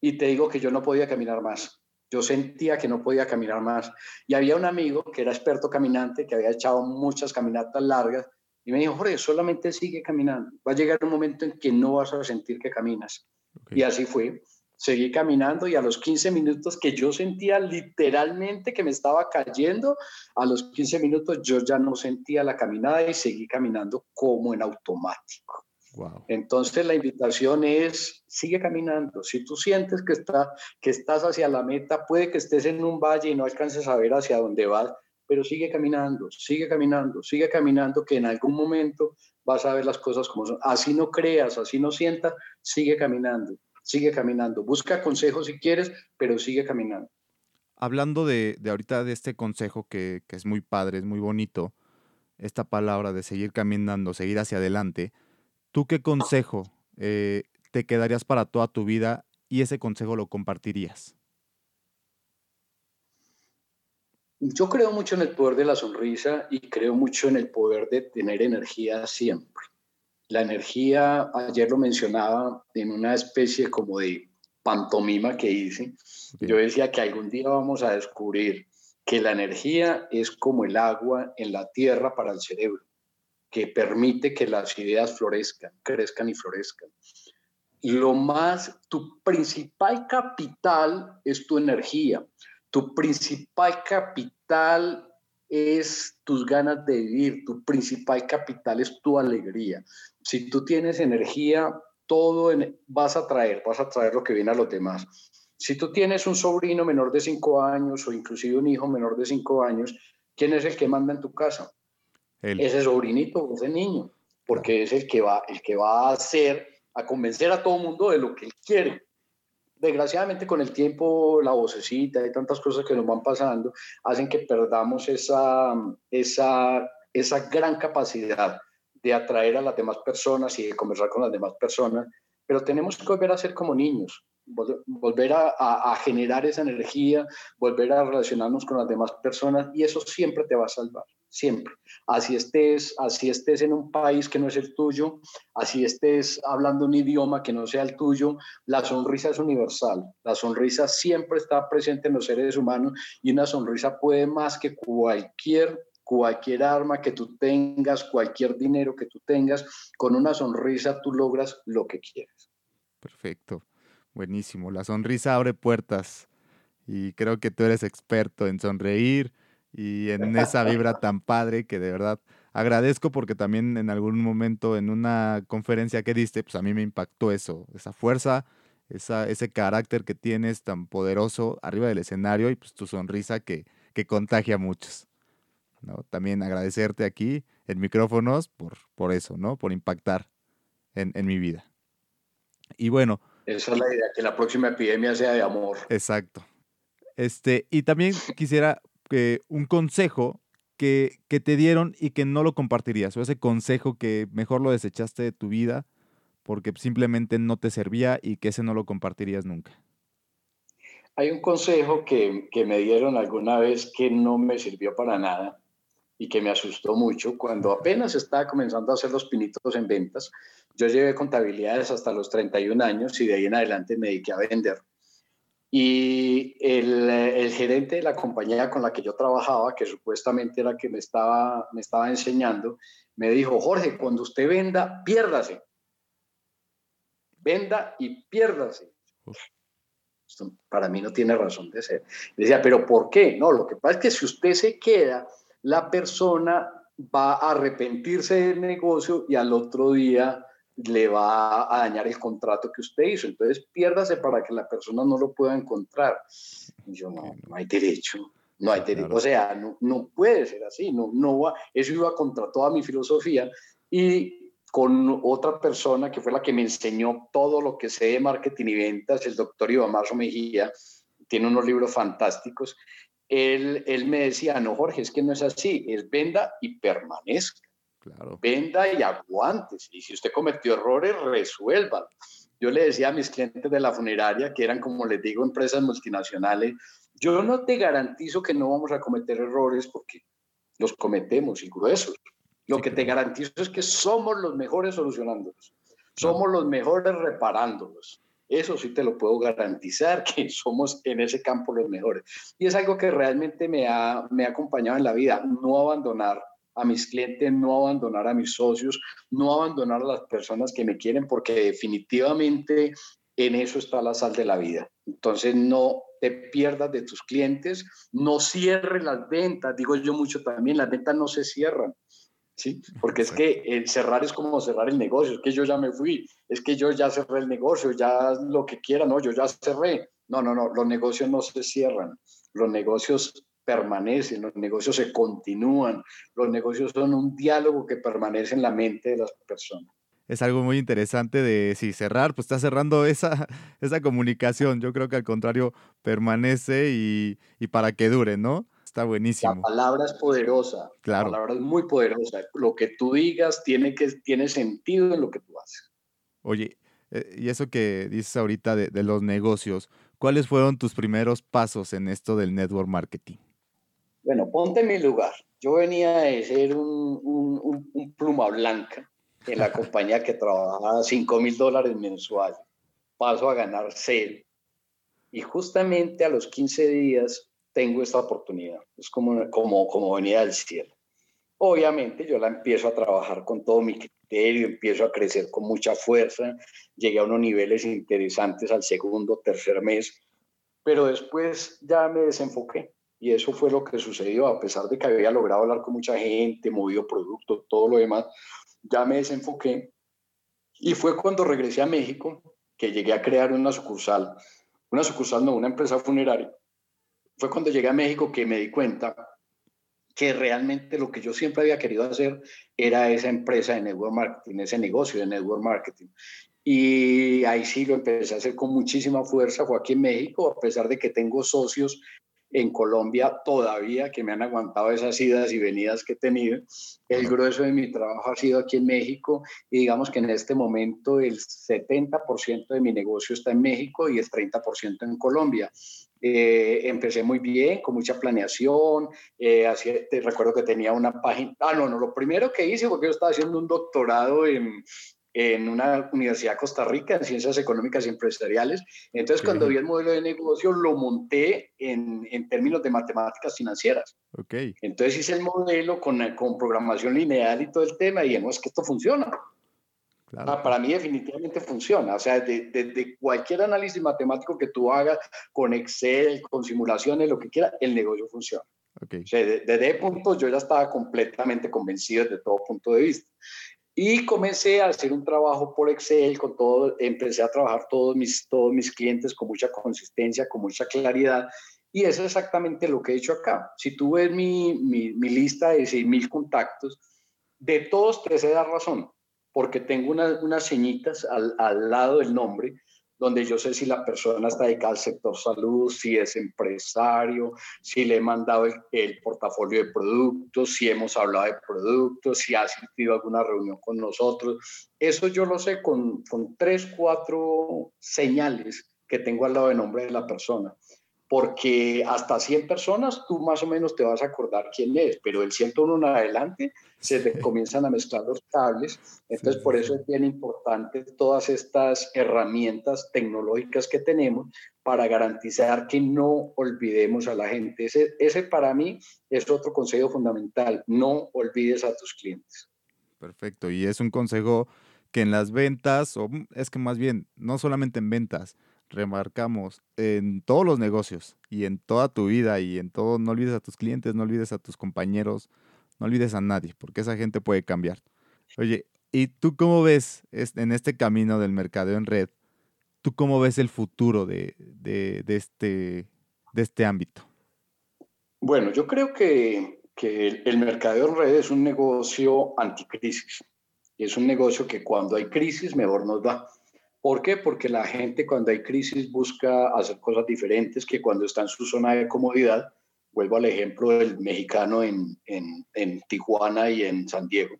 A: y te digo que yo no podía caminar más. Yo sentía que no podía caminar más. Y había un amigo que era experto caminante, que había echado muchas caminatas largas, y me dijo, Jorge, solamente sigue caminando. Va a llegar un momento en que no vas a sentir que caminas. Y así fue. Seguí caminando y a los 15 minutos que yo sentía literalmente que me estaba cayendo, a los 15 minutos yo ya no sentía la caminada y seguí caminando como en automático. Entonces la invitación es, sigue caminando. Si tú sientes que, está, que estás hacia la meta, puede que estés en un valle y no alcances a ver hacia dónde vas, pero sigue caminando, sigue caminando, sigue caminando, que en algún momento vas a ver las cosas como son. Así no creas, así no sientas, sigue caminando, sigue caminando. Busca consejos si quieres, pero sigue caminando.
B: Hablando de, de ahorita de este consejo que, que es muy padre, es muy bonito, esta palabra de seguir caminando, seguir hacia adelante, ¿Tú qué consejo eh, te quedarías para toda tu vida y ese consejo lo compartirías?
A: Yo creo mucho en el poder de la sonrisa y creo mucho en el poder de tener energía siempre. La energía, ayer lo mencionaba en una especie como de pantomima que hice. Yo decía que algún día vamos a descubrir que la energía es como el agua en la tierra para el cerebro que permite que las ideas florezcan, crezcan y florezcan. Y lo más, tu principal capital es tu energía. Tu principal capital es tus ganas de vivir. Tu principal capital es tu alegría. Si tú tienes energía, todo vas a traer, vas a traer lo que viene a los demás. Si tú tienes un sobrino menor de cinco años o inclusive un hijo menor de cinco años, ¿quién es el que manda en tu casa? ese sobrinito, ese niño, porque es el que va, el que va a hacer, a convencer a todo el mundo de lo que él quiere. Desgraciadamente con el tiempo, la vocecita y tantas cosas que nos van pasando hacen que perdamos esa, esa, esa gran capacidad de atraer a las demás personas y de conversar con las demás personas, pero tenemos que volver a ser como niños, volver a, a, generar esa energía, volver a relacionarnos con las demás personas y eso siempre te va a salvar siempre. Así estés, así estés en un país que no es el tuyo, así estés hablando un idioma que no sea el tuyo, la sonrisa es universal. La sonrisa siempre está presente en los seres humanos y una sonrisa puede más que cualquier cualquier arma que tú tengas, cualquier dinero que tú tengas, con una sonrisa tú logras lo que quieres.
B: Perfecto, buenísimo. La sonrisa abre puertas y creo que tú eres experto en sonreír, y en *laughs* esa vibra tan padre que de verdad agradezco porque también en algún momento en una conferencia que diste, pues a mí me impactó eso, esa fuerza, esa, ese carácter que tienes tan poderoso arriba del escenario y pues tu sonrisa que, que contagia a muchos. ¿no? También agradecerte aquí en micrófonos por, por eso, ¿no? Por impactar en, en mi vida. Y bueno.
A: Esa es la idea, que la próxima epidemia sea de amor.
B: Exacto. Este, y también quisiera un consejo que, que, te dieron y que no lo compartirías, o ese consejo que mejor lo desechaste de tu vida porque simplemente no te servía y que ese no lo compartirías nunca?
A: Hay un consejo que, que me dieron alguna vez que no me sirvió para nada y que me asustó mucho cuando apenas estaba comenzando a hacer los pinitos en ventas. Yo llevé contabilidades hasta los 31 años y de ahí en adelante me dediqué a vender. Y el, el, gerente de la compañía con la que yo trabajaba, que supuestamente era que me estaba, me estaba enseñando, me dijo, Jorge, cuando usted venda, piérdase. Venda y piérdase. Esto para mí no tiene razón de ser. decía, pero ¿por qué? No, lo que pasa es que si usted se queda, la persona va a arrepentirse del negocio y al otro día le va a dañar el contrato que usted hizo. Entonces, piérdase para que la persona no lo pueda encontrar. Y yo, no, no hay derecho, no hay derecho. O sea, no, no puede ser así, no, no va, eso iba contra toda mi filosofía. Y con otra persona que fue la que me enseñó todo lo que sé de marketing y ventas, el doctor Iván Marzo Mejía, tiene unos libros fantásticos. Él, él me decía, no, Jorge, es que no es así, es venda y permanezca. Venda y aguantes. Y si usted cometió errores, resuelva. Yo le decía a mis clientes de la funeraria, que eran, como les digo, empresas multinacionales, yo no te garantizo que no vamos a cometer errores porque los cometemos y gruesos. Lo que te garantizo es que somos los mejores solucionándolos, somos los mejores reparándolos. Eso sí te lo puedo garantizar, *laughs* que somos en ese campo los mejores. Y es algo que realmente me ha, me ha acompañado en la vida, no abandonar a mis clientes, no abandonar a mis socios, no abandonar a las personas que me quieren, porque definitivamente en eso está la sal de la vida. Entonces no te pierdas de tus clientes, no cierres las ventas, digo yo mucho también, las ventas no se cierran. ¿Sí? Porque es que el cerrar es como cerrar el negocio, es que yo ya me fui, es que yo ya cerré el negocio, ya lo que quiera, no, yo ya cerré. No, no, no, los negocios no se cierran, los negocios permanecen, los negocios se continúan, los negocios son un diálogo que permanece en la mente de las personas.
B: Es algo muy interesante de si cerrar, pues está cerrando esa, *laughs* esa comunicación. Yo creo que al contrario permanece y, y para que dure, ¿no? Está buenísimo.
A: La palabra es poderosa. Claro. La palabra es muy poderosa. Lo que tú digas tiene, que, tiene sentido en lo que tú haces.
B: Oye, eh, y eso que dices ahorita de, de los negocios, ¿cuáles fueron tus primeros pasos en esto del network marketing?
A: Bueno, ponte en mi lugar. Yo venía de ser un, un, pluma blanca en la *laughs* compañía que trabajaba 5 mil dólares mensuales. Paso a ganar cero. Y justamente a los 15 días tengo esta oportunidad. Es como, como, como venía del cielo. Obviamente yo la empiezo a trabajar con todo mi criterio, empiezo a crecer con mucha fuerza, llegué a unos niveles interesantes al segundo, tercer mes, pero después ya me desenfoqué y eso fue lo que sucedió, a pesar de que había logrado hablar con mucha gente, movido productos, todo lo demás, ya me desenfoqué. Y fue cuando regresé a México que llegué a crear una sucursal, una sucursal no, una empresa funeraria. Fue cuando llegué a México que me di cuenta que realmente lo que yo siempre había querido hacer era esa empresa de network marketing, ese negocio de network marketing. Y ahí sí lo empecé a hacer con muchísima fuerza, fue aquí en México, a pesar de que tengo socios en Colombia todavía, que me han aguantado esas idas y venidas que he tenido. El grueso de mi trabajo ha sido aquí en México y digamos que en este momento el 70% de mi negocio está en México y el 30% en Colombia. Eh, empecé muy bien, con mucha planeación. Eh, así, te recuerdo que tenía una página. Ah, no, no, lo primero que hice, porque yo estaba haciendo un doctorado en, en una universidad de Costa Rica en ciencias económicas y empresariales. Entonces, cuando vi el modelo de negocio, lo monté en, en términos de matemáticas financieras.
B: Okay.
A: Entonces hice el modelo con, con programación lineal y todo el tema y no es que esto funciona. Claro. Ah, para mí definitivamente funciona. O sea, desde de, cualquier análisis matemático que tú hagas con Excel, con simulaciones, lo que quiera, el negocio funciona. Okay. O sea, desde ese punto yo ya estaba completamente convencido desde todo punto de vista. Y comencé a hacer un trabajo por Excel, con todo, empecé a trabajar todos mis, todos mis clientes con mucha consistencia, con mucha claridad. Y es exactamente lo que he hecho acá. Si tú ves mi, mi, lista de 6.000 contactos, de todos te sé dar razón, porque tengo una, unas señitas al, al lado del nombre donde yo sé si la persona está dedicada al sector salud, si es empresario, si le he mandado el, portafolio de productos, si hemos hablado de productos, si ha asistido alguna reunión con nosotros. Eso yo lo sé con, con tres, cuatro señales que tengo al lado del nombre de la persona porque hasta 100 personas tú más o menos te vas a acordar quién es, pero el 101 en adelante se te comienzan a mezclar los cables. Entonces, por eso es bien importante todas estas herramientas tecnológicas que tenemos para garantizar que no olvidemos a la gente. Ese, ese para mí es otro consejo fundamental, no olvides a tus clientes.
B: Perfecto, y es un consejo que en las ventas, o es que más bien, no solamente en ventas, remarcamos en todos los negocios y en toda tu vida y en todo, no olvides a tus clientes, no olvides a tus compañeros, no olvides a nadie, porque esa gente puede cambiar. Oye, ¿y tú cómo ves en este camino del mercadeo en red? ¿Tú cómo ves el futuro de, de, este, de este ámbito?
A: Bueno, yo creo que, que el, el mercadeo en red es un negocio anticrisis. Es un negocio que cuando hay crisis mejor nos da. ¿Por qué? Porque la gente cuando hay crisis busca hacer cosas diferentes que cuando está en su zona de comodidad. Vuelvo al ejemplo del mexicano en, en, en Tijuana y en San Diego.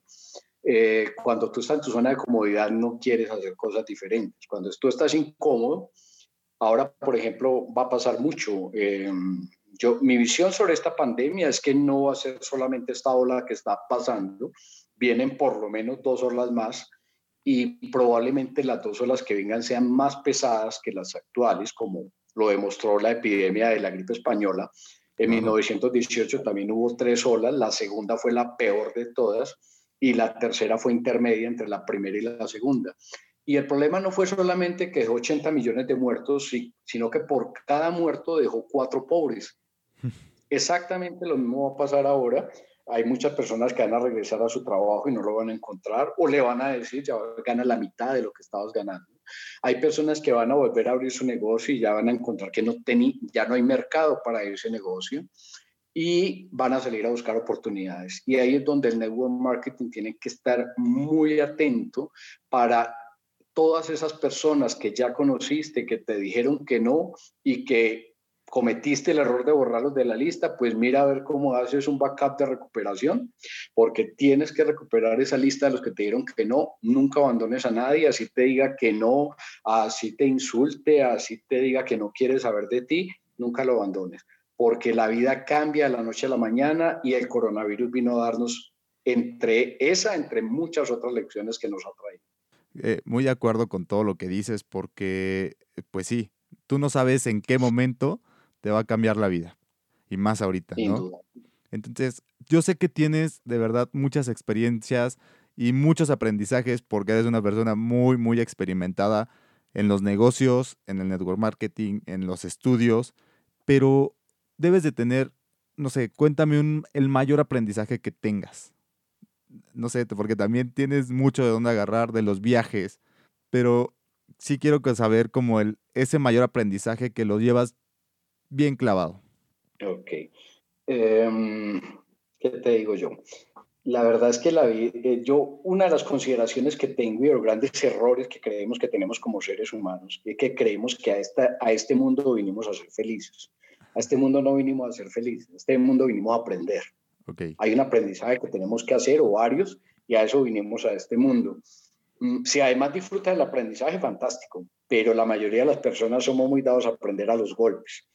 A: Eh, cuando tú estás en tu zona de comodidad no quieres hacer cosas diferentes. Cuando tú estás incómodo, ahora, por ejemplo, va a pasar mucho. Eh, yo, mi visión sobre esta pandemia es que no va a ser solamente esta ola que está pasando, vienen por lo menos dos olas más y probablemente las dos olas que vengan sean más pesadas que las actuales, como lo demostró la epidemia de la gripe española. En 1918 también hubo tres olas, la segunda fue la peor de todas y la tercera fue intermedia entre la primera y la segunda. Y el problema no fue solamente que dejó 80 millones de muertos, sino que por cada muerto dejó cuatro pobres. *laughs* Exactamente lo mismo va a pasar ahora. Hay muchas personas que van a regresar a su trabajo y no lo van a encontrar o le van a decir, ya gana la mitad de lo que estabas ganando. Hay personas que van a volver a abrir su negocio y ya van a encontrar que no ya no hay mercado para ese negocio y van a salir a buscar oportunidades. Y ahí es donde el network marketing tiene que estar muy atento para todas esas personas que ya conociste, que te dijeron que no y que cometiste el error de borrarlos de la lista, pues mira a ver cómo haces un backup de recuperación, porque tienes que recuperar esa lista de los que te dijeron que no, nunca abandones a nadie, así te diga que no, así te insulte, así te diga que no quiere saber de ti, nunca lo abandones, porque la vida cambia de la noche a la mañana y el coronavirus vino a darnos entre esa, entre muchas otras lecciones que nos ha traído.
B: Eh, muy de acuerdo con todo lo que dices, porque, pues sí, tú no sabes en qué momento te va a cambiar la vida. Y más ahorita, ¿no? Entonces, yo sé que tienes de verdad muchas experiencias y muchos aprendizajes porque eres una persona muy, muy experimentada en los negocios, en el network marketing, en los estudios, pero debes de tener, no sé, cuéntame el mayor aprendizaje que tengas no sé, porque también tienes mucho de dónde agarrar de los viajes, pero sí quiero saber como el, ese mayor aprendizaje que lo llevas bien clavado.
A: Ok. Em, ¿Qué te digo yo? La verdad es que la, eh, yo, una de las consideraciones que tengo y los grandes errores que creemos que tenemos como seres humanos es que creemos que a, esta, a este mundo vinimos a ser felices. A este mundo no vinimos a ser felices, a este mundo vinimos a aprender. Hay un aprendizaje que tenemos que hacer o varios y a eso vinimos a este mundo. Mm, si además disfruta del aprendizaje, fantástico, pero la mayoría de las personas somos muy dados a aprender a los golpes.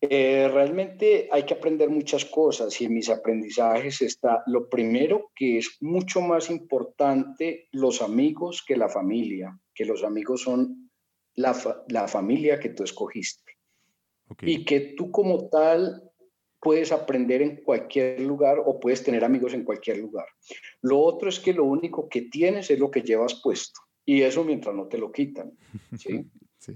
A: Eh, realmente hay que aprender muchas cosas y en mis aprendizajes está lo primero que es mucho más importante los amigos que la familia, que los amigos son la, la familia que tú escogiste. Y que tú como tal puedes aprender en cualquier lugar o puedes tener amigos en cualquier lugar. Lo otro es que lo único que tienes es lo que llevas puesto y eso mientras no te lo quitan. ¿sí? *laughs* sí.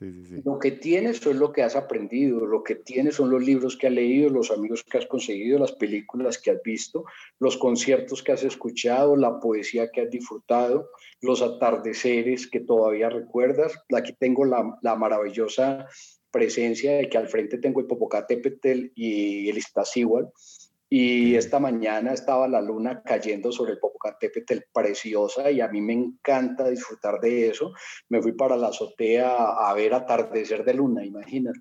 A: Lo que tienes es lo que has aprendido, lo que tienes son los libros que has leído, los amigos que has conseguido, las películas que has visto, los conciertos que has escuchado, la poesía que has disfrutado, los atardeceres que todavía recuerdas. Aquí tengo la, la maravillosa presencia de que al frente tengo el Popocatépetl y el Iztaccíhuatl. Y esta mañana estaba la luna cayendo sobre el Popocatépetl preciosa y a mí me encanta disfrutar de eso. Me fui para la azotea a ver atardecer de luna, imagínate.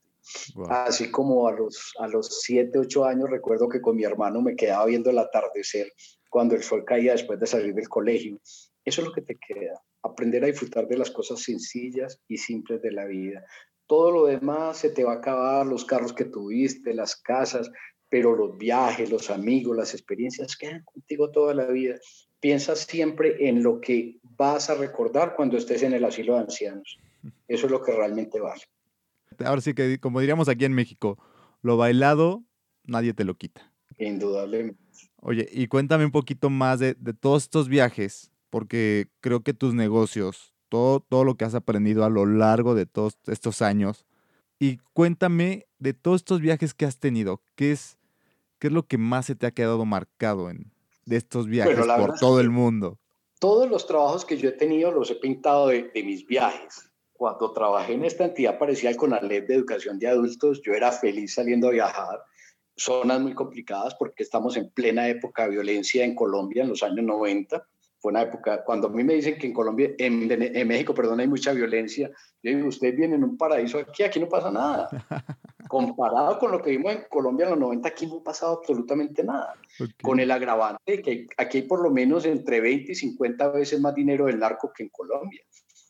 A: Así como a los, a los 7, 8 años recuerdo que con mi hermano me quedaba viendo el atardecer cuando el sol caía después de salir del colegio. Eso es lo que te queda, aprender a disfrutar de las cosas sencillas y simples de la vida. Todo lo demás se te va a acabar, los carros que tuviste, las casas, pero los viajes, los amigos, las experiencias quedan contigo toda la vida. Piensa siempre en lo que vas a recordar cuando estés en el asilo de ancianos. Eso es lo que realmente vale.
B: Ahora sí que, como diríamos aquí en México, lo bailado nadie te lo quita.
A: Indudablemente.
B: Oye, y cuéntame un poquito más de, de todos estos viajes, porque creo que tus negocios, todo, todo lo que has aprendido a lo largo de todos estos años. Y cuéntame de todos estos viajes que has tenido, ¿qué es, qué es lo que más se te ha quedado marcado en, de estos viajes por todo el mundo?
A: Todos los trabajos que yo he tenido los he pintado de, de mis viajes. Cuando trabajé en esta entidad parecida con la ley de educación de adultos, yo era feliz saliendo a viajar. Zonas muy complicadas porque estamos en plena época de violencia en Colombia en los años 90 fue una época, cuando a mí me dicen que en Colombia, en, en, México, perdón, hay mucha violencia, yo digo, ustedes vienen en un paraíso aquí, aquí no pasa nada. *laughs* Comparado con lo que vimos en Colombia en los 90, aquí no ha pasado absolutamente nada. Con el agravante que aquí hay por lo menos entre 20 y 50 veces más dinero del narco que en Colombia.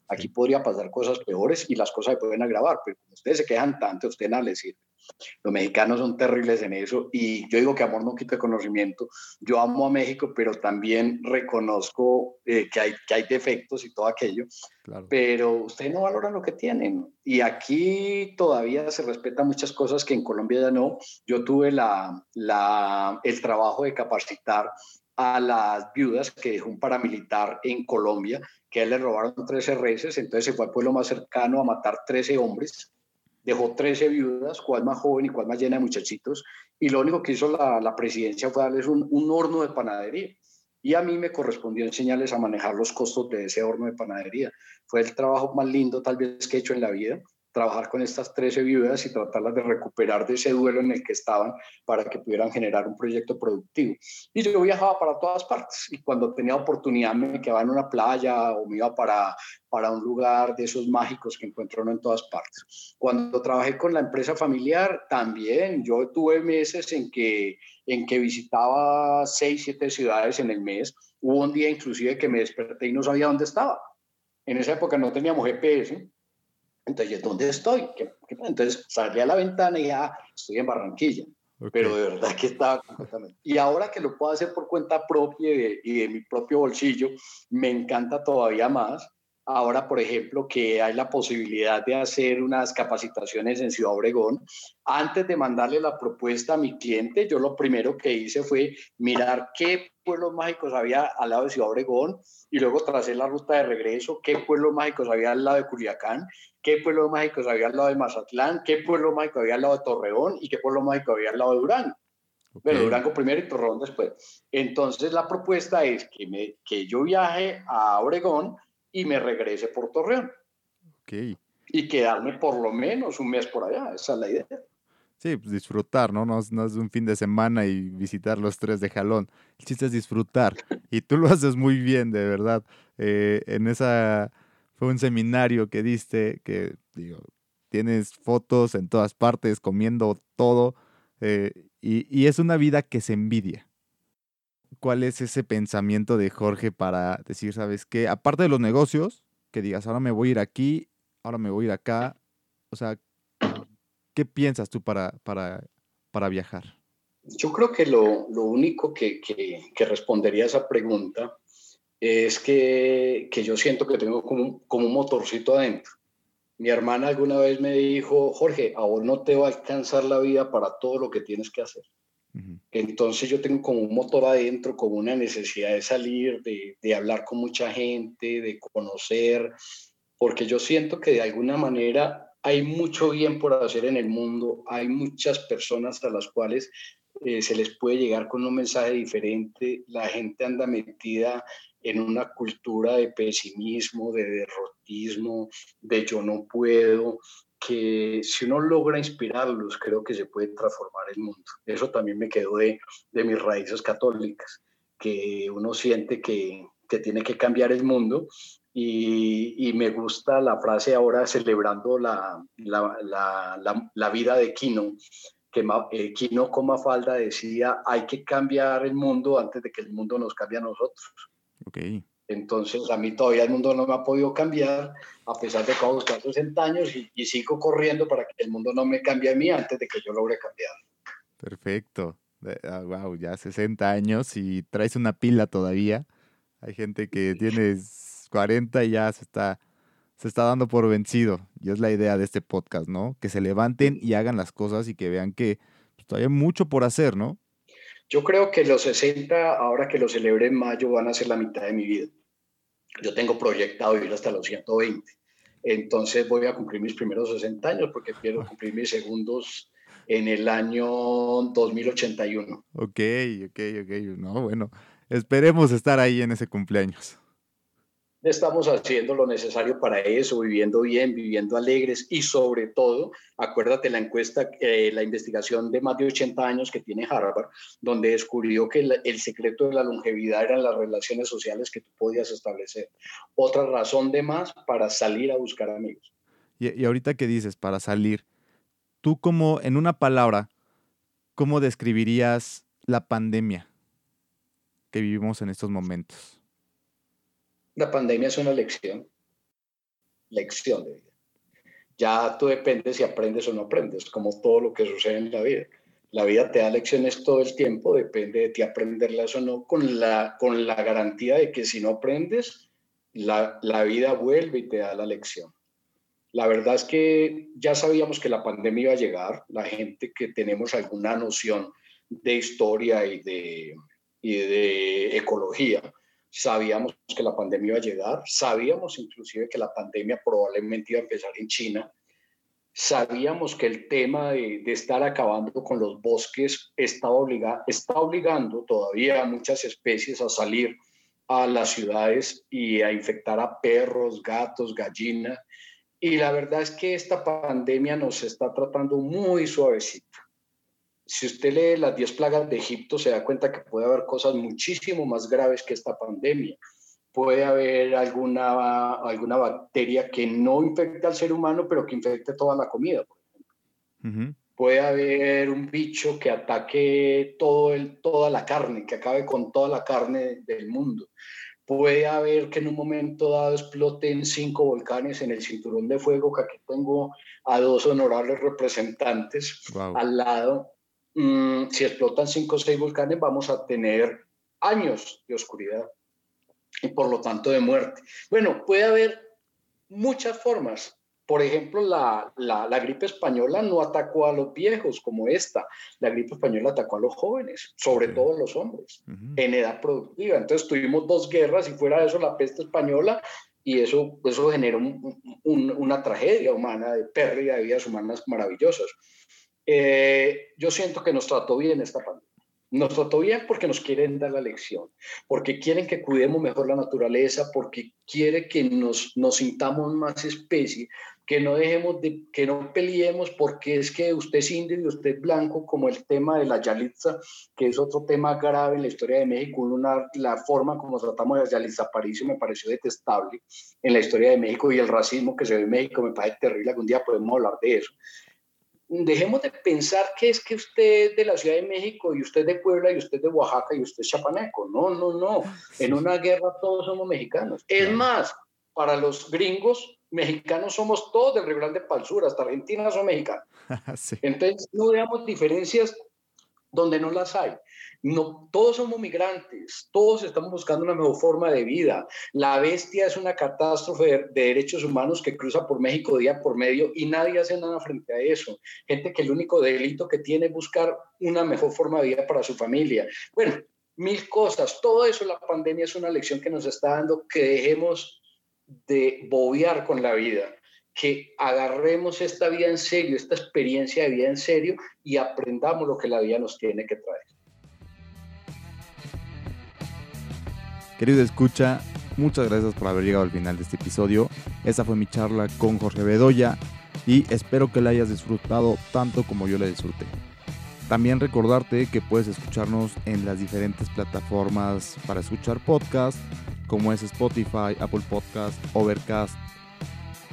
A: Aquí podría pasar cosas peores y las cosas se pueden agravar, pero como ustedes se quejan tanto, ustedes nada les sirve. Los mexicanos son terribles en eso y yo digo que amor no quita conocimiento. Yo amo a México, pero también reconozco eh, que, hay, que hay defectos y todo aquello. Pero ustedes no valoran lo que tienen. Y aquí todavía se respetan muchas cosas que en Colombia ya no. Yo tuve la, la, el trabajo de capacitar a las viudas que dejó un paramilitar en Colombia, que a él le robaron 13 reses, entonces se fue al pueblo más cercano a matar 13 hombres dejó 13 viudas, cuál más joven y cuál más llena de muchachitos, y lo único que hizo la, presidencia fue darles un, un, horno de panadería. Y a mí me correspondió enseñarles a manejar los costos de ese horno de panadería. Fue el trabajo más lindo tal vez que he hecho en la vida, trabajar con estas 13 viudas y tratarlas de recuperar de ese duelo en el que estaban para que pudieran generar un proyecto productivo. Y yo viajaba para todas partes y cuando tenía oportunidad me quedaba en una playa o me iba para, para un lugar de esos mágicos que encuentro en todas partes. Cuando trabajé con la empresa familiar, también yo tuve meses en que, en que visitaba seis, siete ciudades en el mes. Hubo un día inclusive que me desperté y no sabía dónde estaba. En esa época no teníamos GPS entonces, ¿dónde estoy? Entonces salí a la ventana y ya, estoy en Barranquilla. Pero de verdad que estaba completamente. Y ahora que lo puedo hacer por cuenta propia y de mi propio bolsillo, me encanta todavía más Ahora, por ejemplo, que hay la posibilidad de hacer unas capacitaciones en Ciudad Obregón. Antes de mandarle la propuesta a mi cliente, yo lo primero que hice fue mirar qué pueblos mágicos había al lado de Ciudad Obregón y luego tracé la ruta de regreso, qué pueblos mágicos había al lado de Culiacán, qué pueblos mágicos había al lado de Mazatlán, qué pueblo mágico había al lado de Torreón y qué pueblo mágico había al lado de Durango. Bueno, Durango primero y Torreón después. Entonces la propuesta es que, me, que yo viaje a Obregón, y me regrese por Torreón.
B: Ok.
A: Y quedarme por lo menos un mes por allá, esa es la idea.
B: Sí, pues disfrutar, ¿no? No, no es un fin de semana y visitar los tres de jalón. El chiste es disfrutar. Y tú lo haces muy bien, de verdad. Eh, en esa, fue un seminario que diste, que digo, tienes fotos en todas partes, comiendo todo. Eh, y, y es una vida que se envidia cuál es ese pensamiento de Jorge para decir, ¿sabes qué? Aparte de los negocios, que digas, ahora me voy a ir aquí, ahora me voy a ir acá. O sea, ¿qué piensas tú para, para, para viajar?
A: Yo creo que lo, lo único que, que, que, respondería a esa pregunta es que, que yo siento que tengo como, como un motorcito adentro. Mi hermana alguna vez me dijo, Jorge, a vos no te va a alcanzar la vida para todo lo que tienes que hacer. Entonces yo tengo como un motor adentro, como una necesidad de salir, de, hablar con mucha gente, de conocer, porque yo siento que de alguna manera hay mucho bien por hacer en el mundo, hay muchas personas a las cuales eh, se les puede llegar con un mensaje diferente, la gente anda metida en una cultura de pesimismo, de derrotismo, de yo no puedo, que si uno logra inspirarlos, creo que se puede transformar el mundo. Eso también me quedó de, de mis raíces católicas, que uno siente que, que tiene que cambiar el mundo y, y, me gusta la frase ahora celebrando la, la, la, la vida de Kino, que eh, Kino Comafalda decía, hay que cambiar el mundo antes de que el mundo nos cambie a nosotros.
B: Okay.
A: Entonces, a mí todavía el mundo no me ha podido cambiar, a pesar de que hago 60 años y, sigo corriendo para que el mundo no me cambie a mí antes de que yo logre cambiar.
B: Perfecto. wow, ya 60 años y traes una pila todavía. Hay gente que tiene 40 y ya se está, se está dando por vencido. Y es la idea de este podcast, ¿no? Que se levanten y hagan las cosas y que vean que pues, todavía hay mucho por hacer, ¿no?
A: Yo creo que los 60, ahora que lo celebre en mayo, van a ser la mitad de mi vida. Yo tengo proyectado vivir hasta los 120. Entonces voy a cumplir mis primeros 60 años porque quiero cumplir mis segundos en el año 2081. Ok,
B: ok, ok. No, bueno, esperemos estar ahí en ese cumpleaños
A: estamos haciendo lo necesario para eso, viviendo bien, viviendo alegres y sobre todo, acuérdate la encuesta, eh, la investigación de más de 80 años que tiene Harvard, donde descubrió que el, secreto de la longevidad eran las relaciones sociales que tú podías establecer. Otra razón de más para salir a buscar amigos.
B: Y, y ahorita que dices, para salir, tú como, en una palabra, ¿cómo describirías la pandemia que vivimos en estos momentos?
A: La pandemia es una lección, lección de vida. Ya tú dependes si aprendes o no aprendes, como todo lo que sucede en la vida. La vida te da lecciones todo el tiempo, depende de ti aprenderlas o no, con la, con la garantía de que si no aprendes, la, la vida vuelve y te da la lección. La verdad es que ya sabíamos que la pandemia iba a llegar, la gente que tenemos alguna noción de historia y de, y de ecología, sabíamos que la pandemia iba a llegar, sabíamos inclusive que la pandemia probablemente iba a empezar en China, sabíamos que el tema de, estar acabando con los bosques está, obliga, está obligando todavía a muchas especies a salir a las ciudades y a infectar a perros, gatos, gallinas. Y la verdad es que esta pandemia nos está tratando muy suavecito. Si usted lee las 10 plagas de Egipto, se da cuenta que puede haber cosas muchísimo más graves que esta pandemia. Puede haber alguna, alguna bacteria que no infecte al ser humano, pero que infecte toda la comida, por ejemplo. Puede haber un bicho que ataque todo el, toda la carne, que acabe con toda la carne del mundo puede haber que en un momento dado exploten cinco volcanes en el cinturón de fuego, que aquí tengo a dos honorables representantes al lado. Mm, si explotan cinco o seis volcanes, vamos a tener años de oscuridad y por lo tanto de muerte. Bueno, puede haber muchas formas por ejemplo, la, la, gripe española no atacó a los viejos como esta. La gripe española atacó a los jóvenes, sobre todo a los hombres, en edad productiva. Entonces tuvimos dos guerras y fuera de eso la peste española y eso, eso generó una tragedia humana de pérdida de vidas humanas maravillosas. Eh, yo siento que nos trató bien esta pandemia. Nos trató bien porque nos quieren dar la lección, porque quieren que cuidemos mejor la naturaleza, porque quiere que nos, nos sintamos más especie, que no dejemos de, que no peleemos porque es que usted es indio y usted es blanco, como el tema de la Yalitza, que es otro tema grave en la historia de México. Una, la forma como tratamos a Yalitza Aparicio me pareció detestable en la historia de México y el racismo que se ve en México me parece terrible. Algún día podemos hablar de eso. Dejemos de pensar que es que usted es de la Ciudad de México y usted de Puebla y usted de Oaxaca y usted es chapaneco. No, no, no. En una guerra todos somos mexicanos. Es más, para los gringos, mexicanos somos todos del Rio Grande Palsura, hasta Argentina son mexicanos. *laughs* Entonces, no veamos diferencias donde no las hay. No, todos somos migrantes, todos estamos buscando una mejor forma de vida. La bestia es una catástrofe de, de, derechos humanos que cruza por México día por medio y nadie hace nada frente a eso. Gente que el único delito que tiene es buscar una mejor forma de vida para su familia. Bueno, mil cosas. Todo eso, la pandemia es una lección que nos está dando que dejemos de bobear con la vida, que agarremos esta vida en serio, esta experiencia de vida en serio y aprendamos lo que la vida nos tiene que traer.
B: Querido escucha, muchas gracias por haber llegado al final de este episodio. Esa fue mi charla con Jorge Bedoya y espero que la hayas disfrutado tanto como yo la disfruté. También recordarte que puedes escucharnos en las diferentes plataformas para escuchar podcast como es Spotify, Apple Podcast, Overcast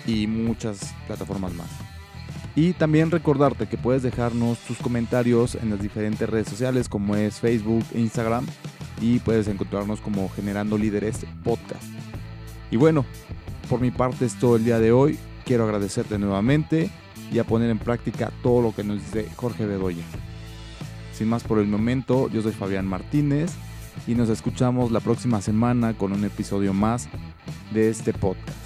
B: y muchas plataformas más. Y también recordarte que puedes dejarnos tus comentarios en las diferentes redes sociales como es Facebook Instagram y puedes encontrarnos como Generando Líderes Podcast. Y bueno, por mi parte es todo el día de hoy. Quiero agradecerte nuevamente y a poner en práctica todo lo que nos dice Jorge Bedoya. Sin más por el momento, yo soy Fabián Martínez y nos escuchamos la próxima semana con un episodio más de este podcast.